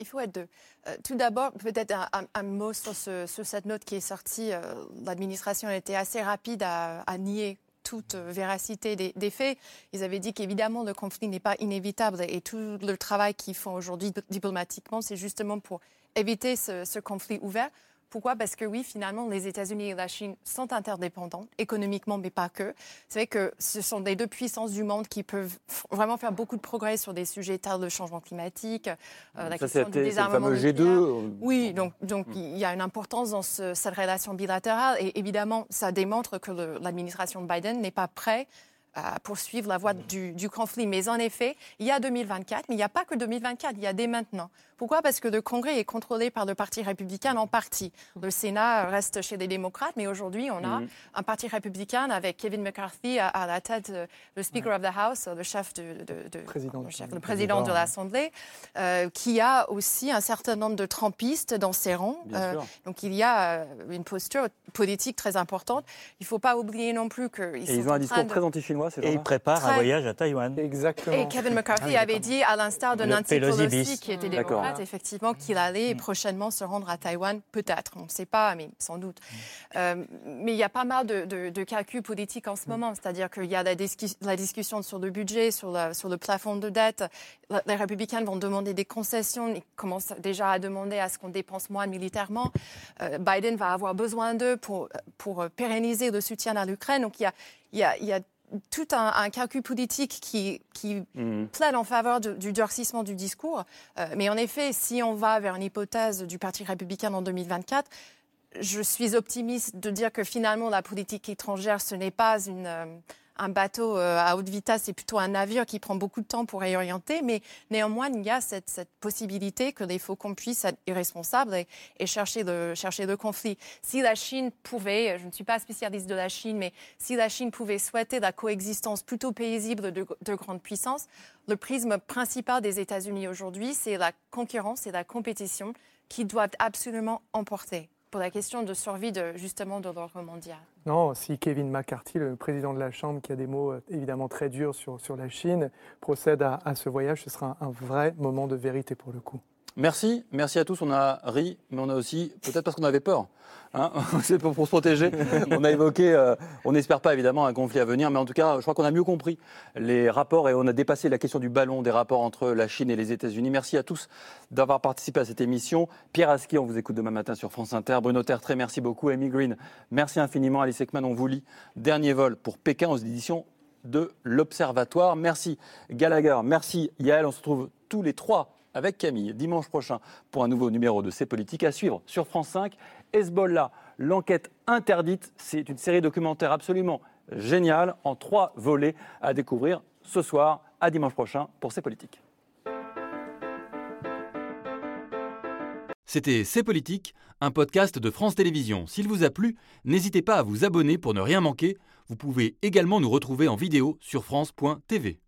Il faut être deux. Euh, tout d'abord, peut-être un, un- un mot sur, ce- sur cette note qui est sortie. Euh, L'administration a été assez rapide à, à nier toute euh, véracité des, des faits. Ils avaient dit qu'évidemment, le conflit n'est pas inévitable et tout le travail qu'ils font aujourd'hui diplomatiquement, c'est justement pour éviter ce, ce conflit ouvert. Pourquoi? Parce que oui, finalement, les États-Unis et la Chine sont interdépendants, économiquement, mais pas que. C'est vrai que ce sont des deux puissances du monde qui peuvent vraiment faire beaucoup de progrès sur des sujets tels le changement climatique, euh, la Ça, question du c'est le désarmement fameux nucléaire. G2. Oui, donc, donc il y a une importance dans ce- cette relation bilatérale et évidemment, ça démontre que l'administration Biden n'est pas prête à poursuivre la voie du, du conflit. Mais en effet, il y a 2024, mais il n'y a pas que 2024, il y a dès maintenant. Pourquoi? Parce que le Congrès est contrôlé par le Parti républicain en partie. Le Sénat reste chez les démocrates, mais aujourd'hui, on a Mhm. un Parti républicain avec Kevin McCarthy à, à la tête, le Speaker of the House, le chef, de, de- de- Président le, chef- président de l'Assemblée, euh, qui a aussi un certain nombre de trumpistes dans ses rangs. Euh, donc il y a euh, une posture politique très importante. Il ne faut pas oublier non plus qu'ils Et sont ils ont un en discours train de- très anti-chinois, ces Et il gens-là. prépare un voyage à Taïwan. Exactement. Et Kevin McCarthy Ah avait dit, à l'instar de Le Nancy Pelosi Pelosi, qui était D'accord. Effectivement, qu'il allait prochainement se rendre à Taïwan, peut-être, on ne sait pas, mais sans doute. Euh, mais il y a pas mal de, de- de calculs politiques en ce moment, c'est-à-dire qu'il y a la, discu- la discussion sur le budget, sur, la- sur le plafond de dette. Les républicains vont demander des concessions, ils commencent déjà à demander à ce qu'on dépense moins militairement. Euh, Biden va avoir besoin d'eux pour, pour pérenniser le soutien à l'Ukraine. Donc il y a, il y a- il y a tout un, un calcul politique qui, qui Mhm. plaide en faveur de- du durcissement du discours. Euh, mais en effet, si on va vers une hypothèse du Parti républicain en 2024, je suis optimiste de dire que finalement la politique étrangère, ce n'est pas une, euh, un bateau euh, à haute vitesse, c'est plutôt un navire qui prend beaucoup de temps pour réorienter. Mais néanmoins, il y a cette, possibilité que les faucons puissent être irresponsables et, chercher, le, chercher le conflit. Si la Chine pouvait, je ne suis pas spécialiste de la Chine, mais si la Chine pouvait souhaiter la coexistence plutôt paisible de, de grandes puissances, le prisme principal des États-Unis aujourd'hui, c'est la concurrence et la compétition qui doivent absolument emporter pour la question de survie de, justement de l'ordre mondial. Non, si Kevin McCarthy, le président de la Chambre, qui a des mots euh, évidemment très durs sur, sur la Chine, procède à, à ce voyage, ce sera un, un vrai moment de vérité pour le coup. Merci, merci à tous. On a ri, mais on a aussi, peut-être parce qu'on avait peur, hein, [laughs] c'est pour, se protéger. On a évoqué, euh, on n'espère pas évidemment un conflit à venir, mais en tout cas, je crois qu'on a mieux compris les rapports et on a dépassé la question du ballon des rapports entre la Chine et les États-Unis. Merci à tous d'avoir participé à cette émission. Pierre Aski, on vous écoute demain matin sur France Inter. Bruno Tertrais, merci beaucoup. Amy Green, merci infiniment. Alice Ekman, on vous lit. Dernier vol pour Pékin aux éditions de l'Observatoire. Merci Gallagher, merci Yael. On se retrouve tous les trois avec Camille dimanche prochain pour un nouveau numéro de C'est Politique à suivre sur France 5. Hezbollah, l'enquête interdite, c'est une série documentaire absolument géniale en trois volets à découvrir ce soir à dimanche prochain pour C'est Politique. C'était C'est Politique, un podcast de France Télévisions. S'il vous a plu, n'hésitez pas à vous abonner pour ne rien manquer. Vous pouvez également nous retrouver en vidéo sur France.tv.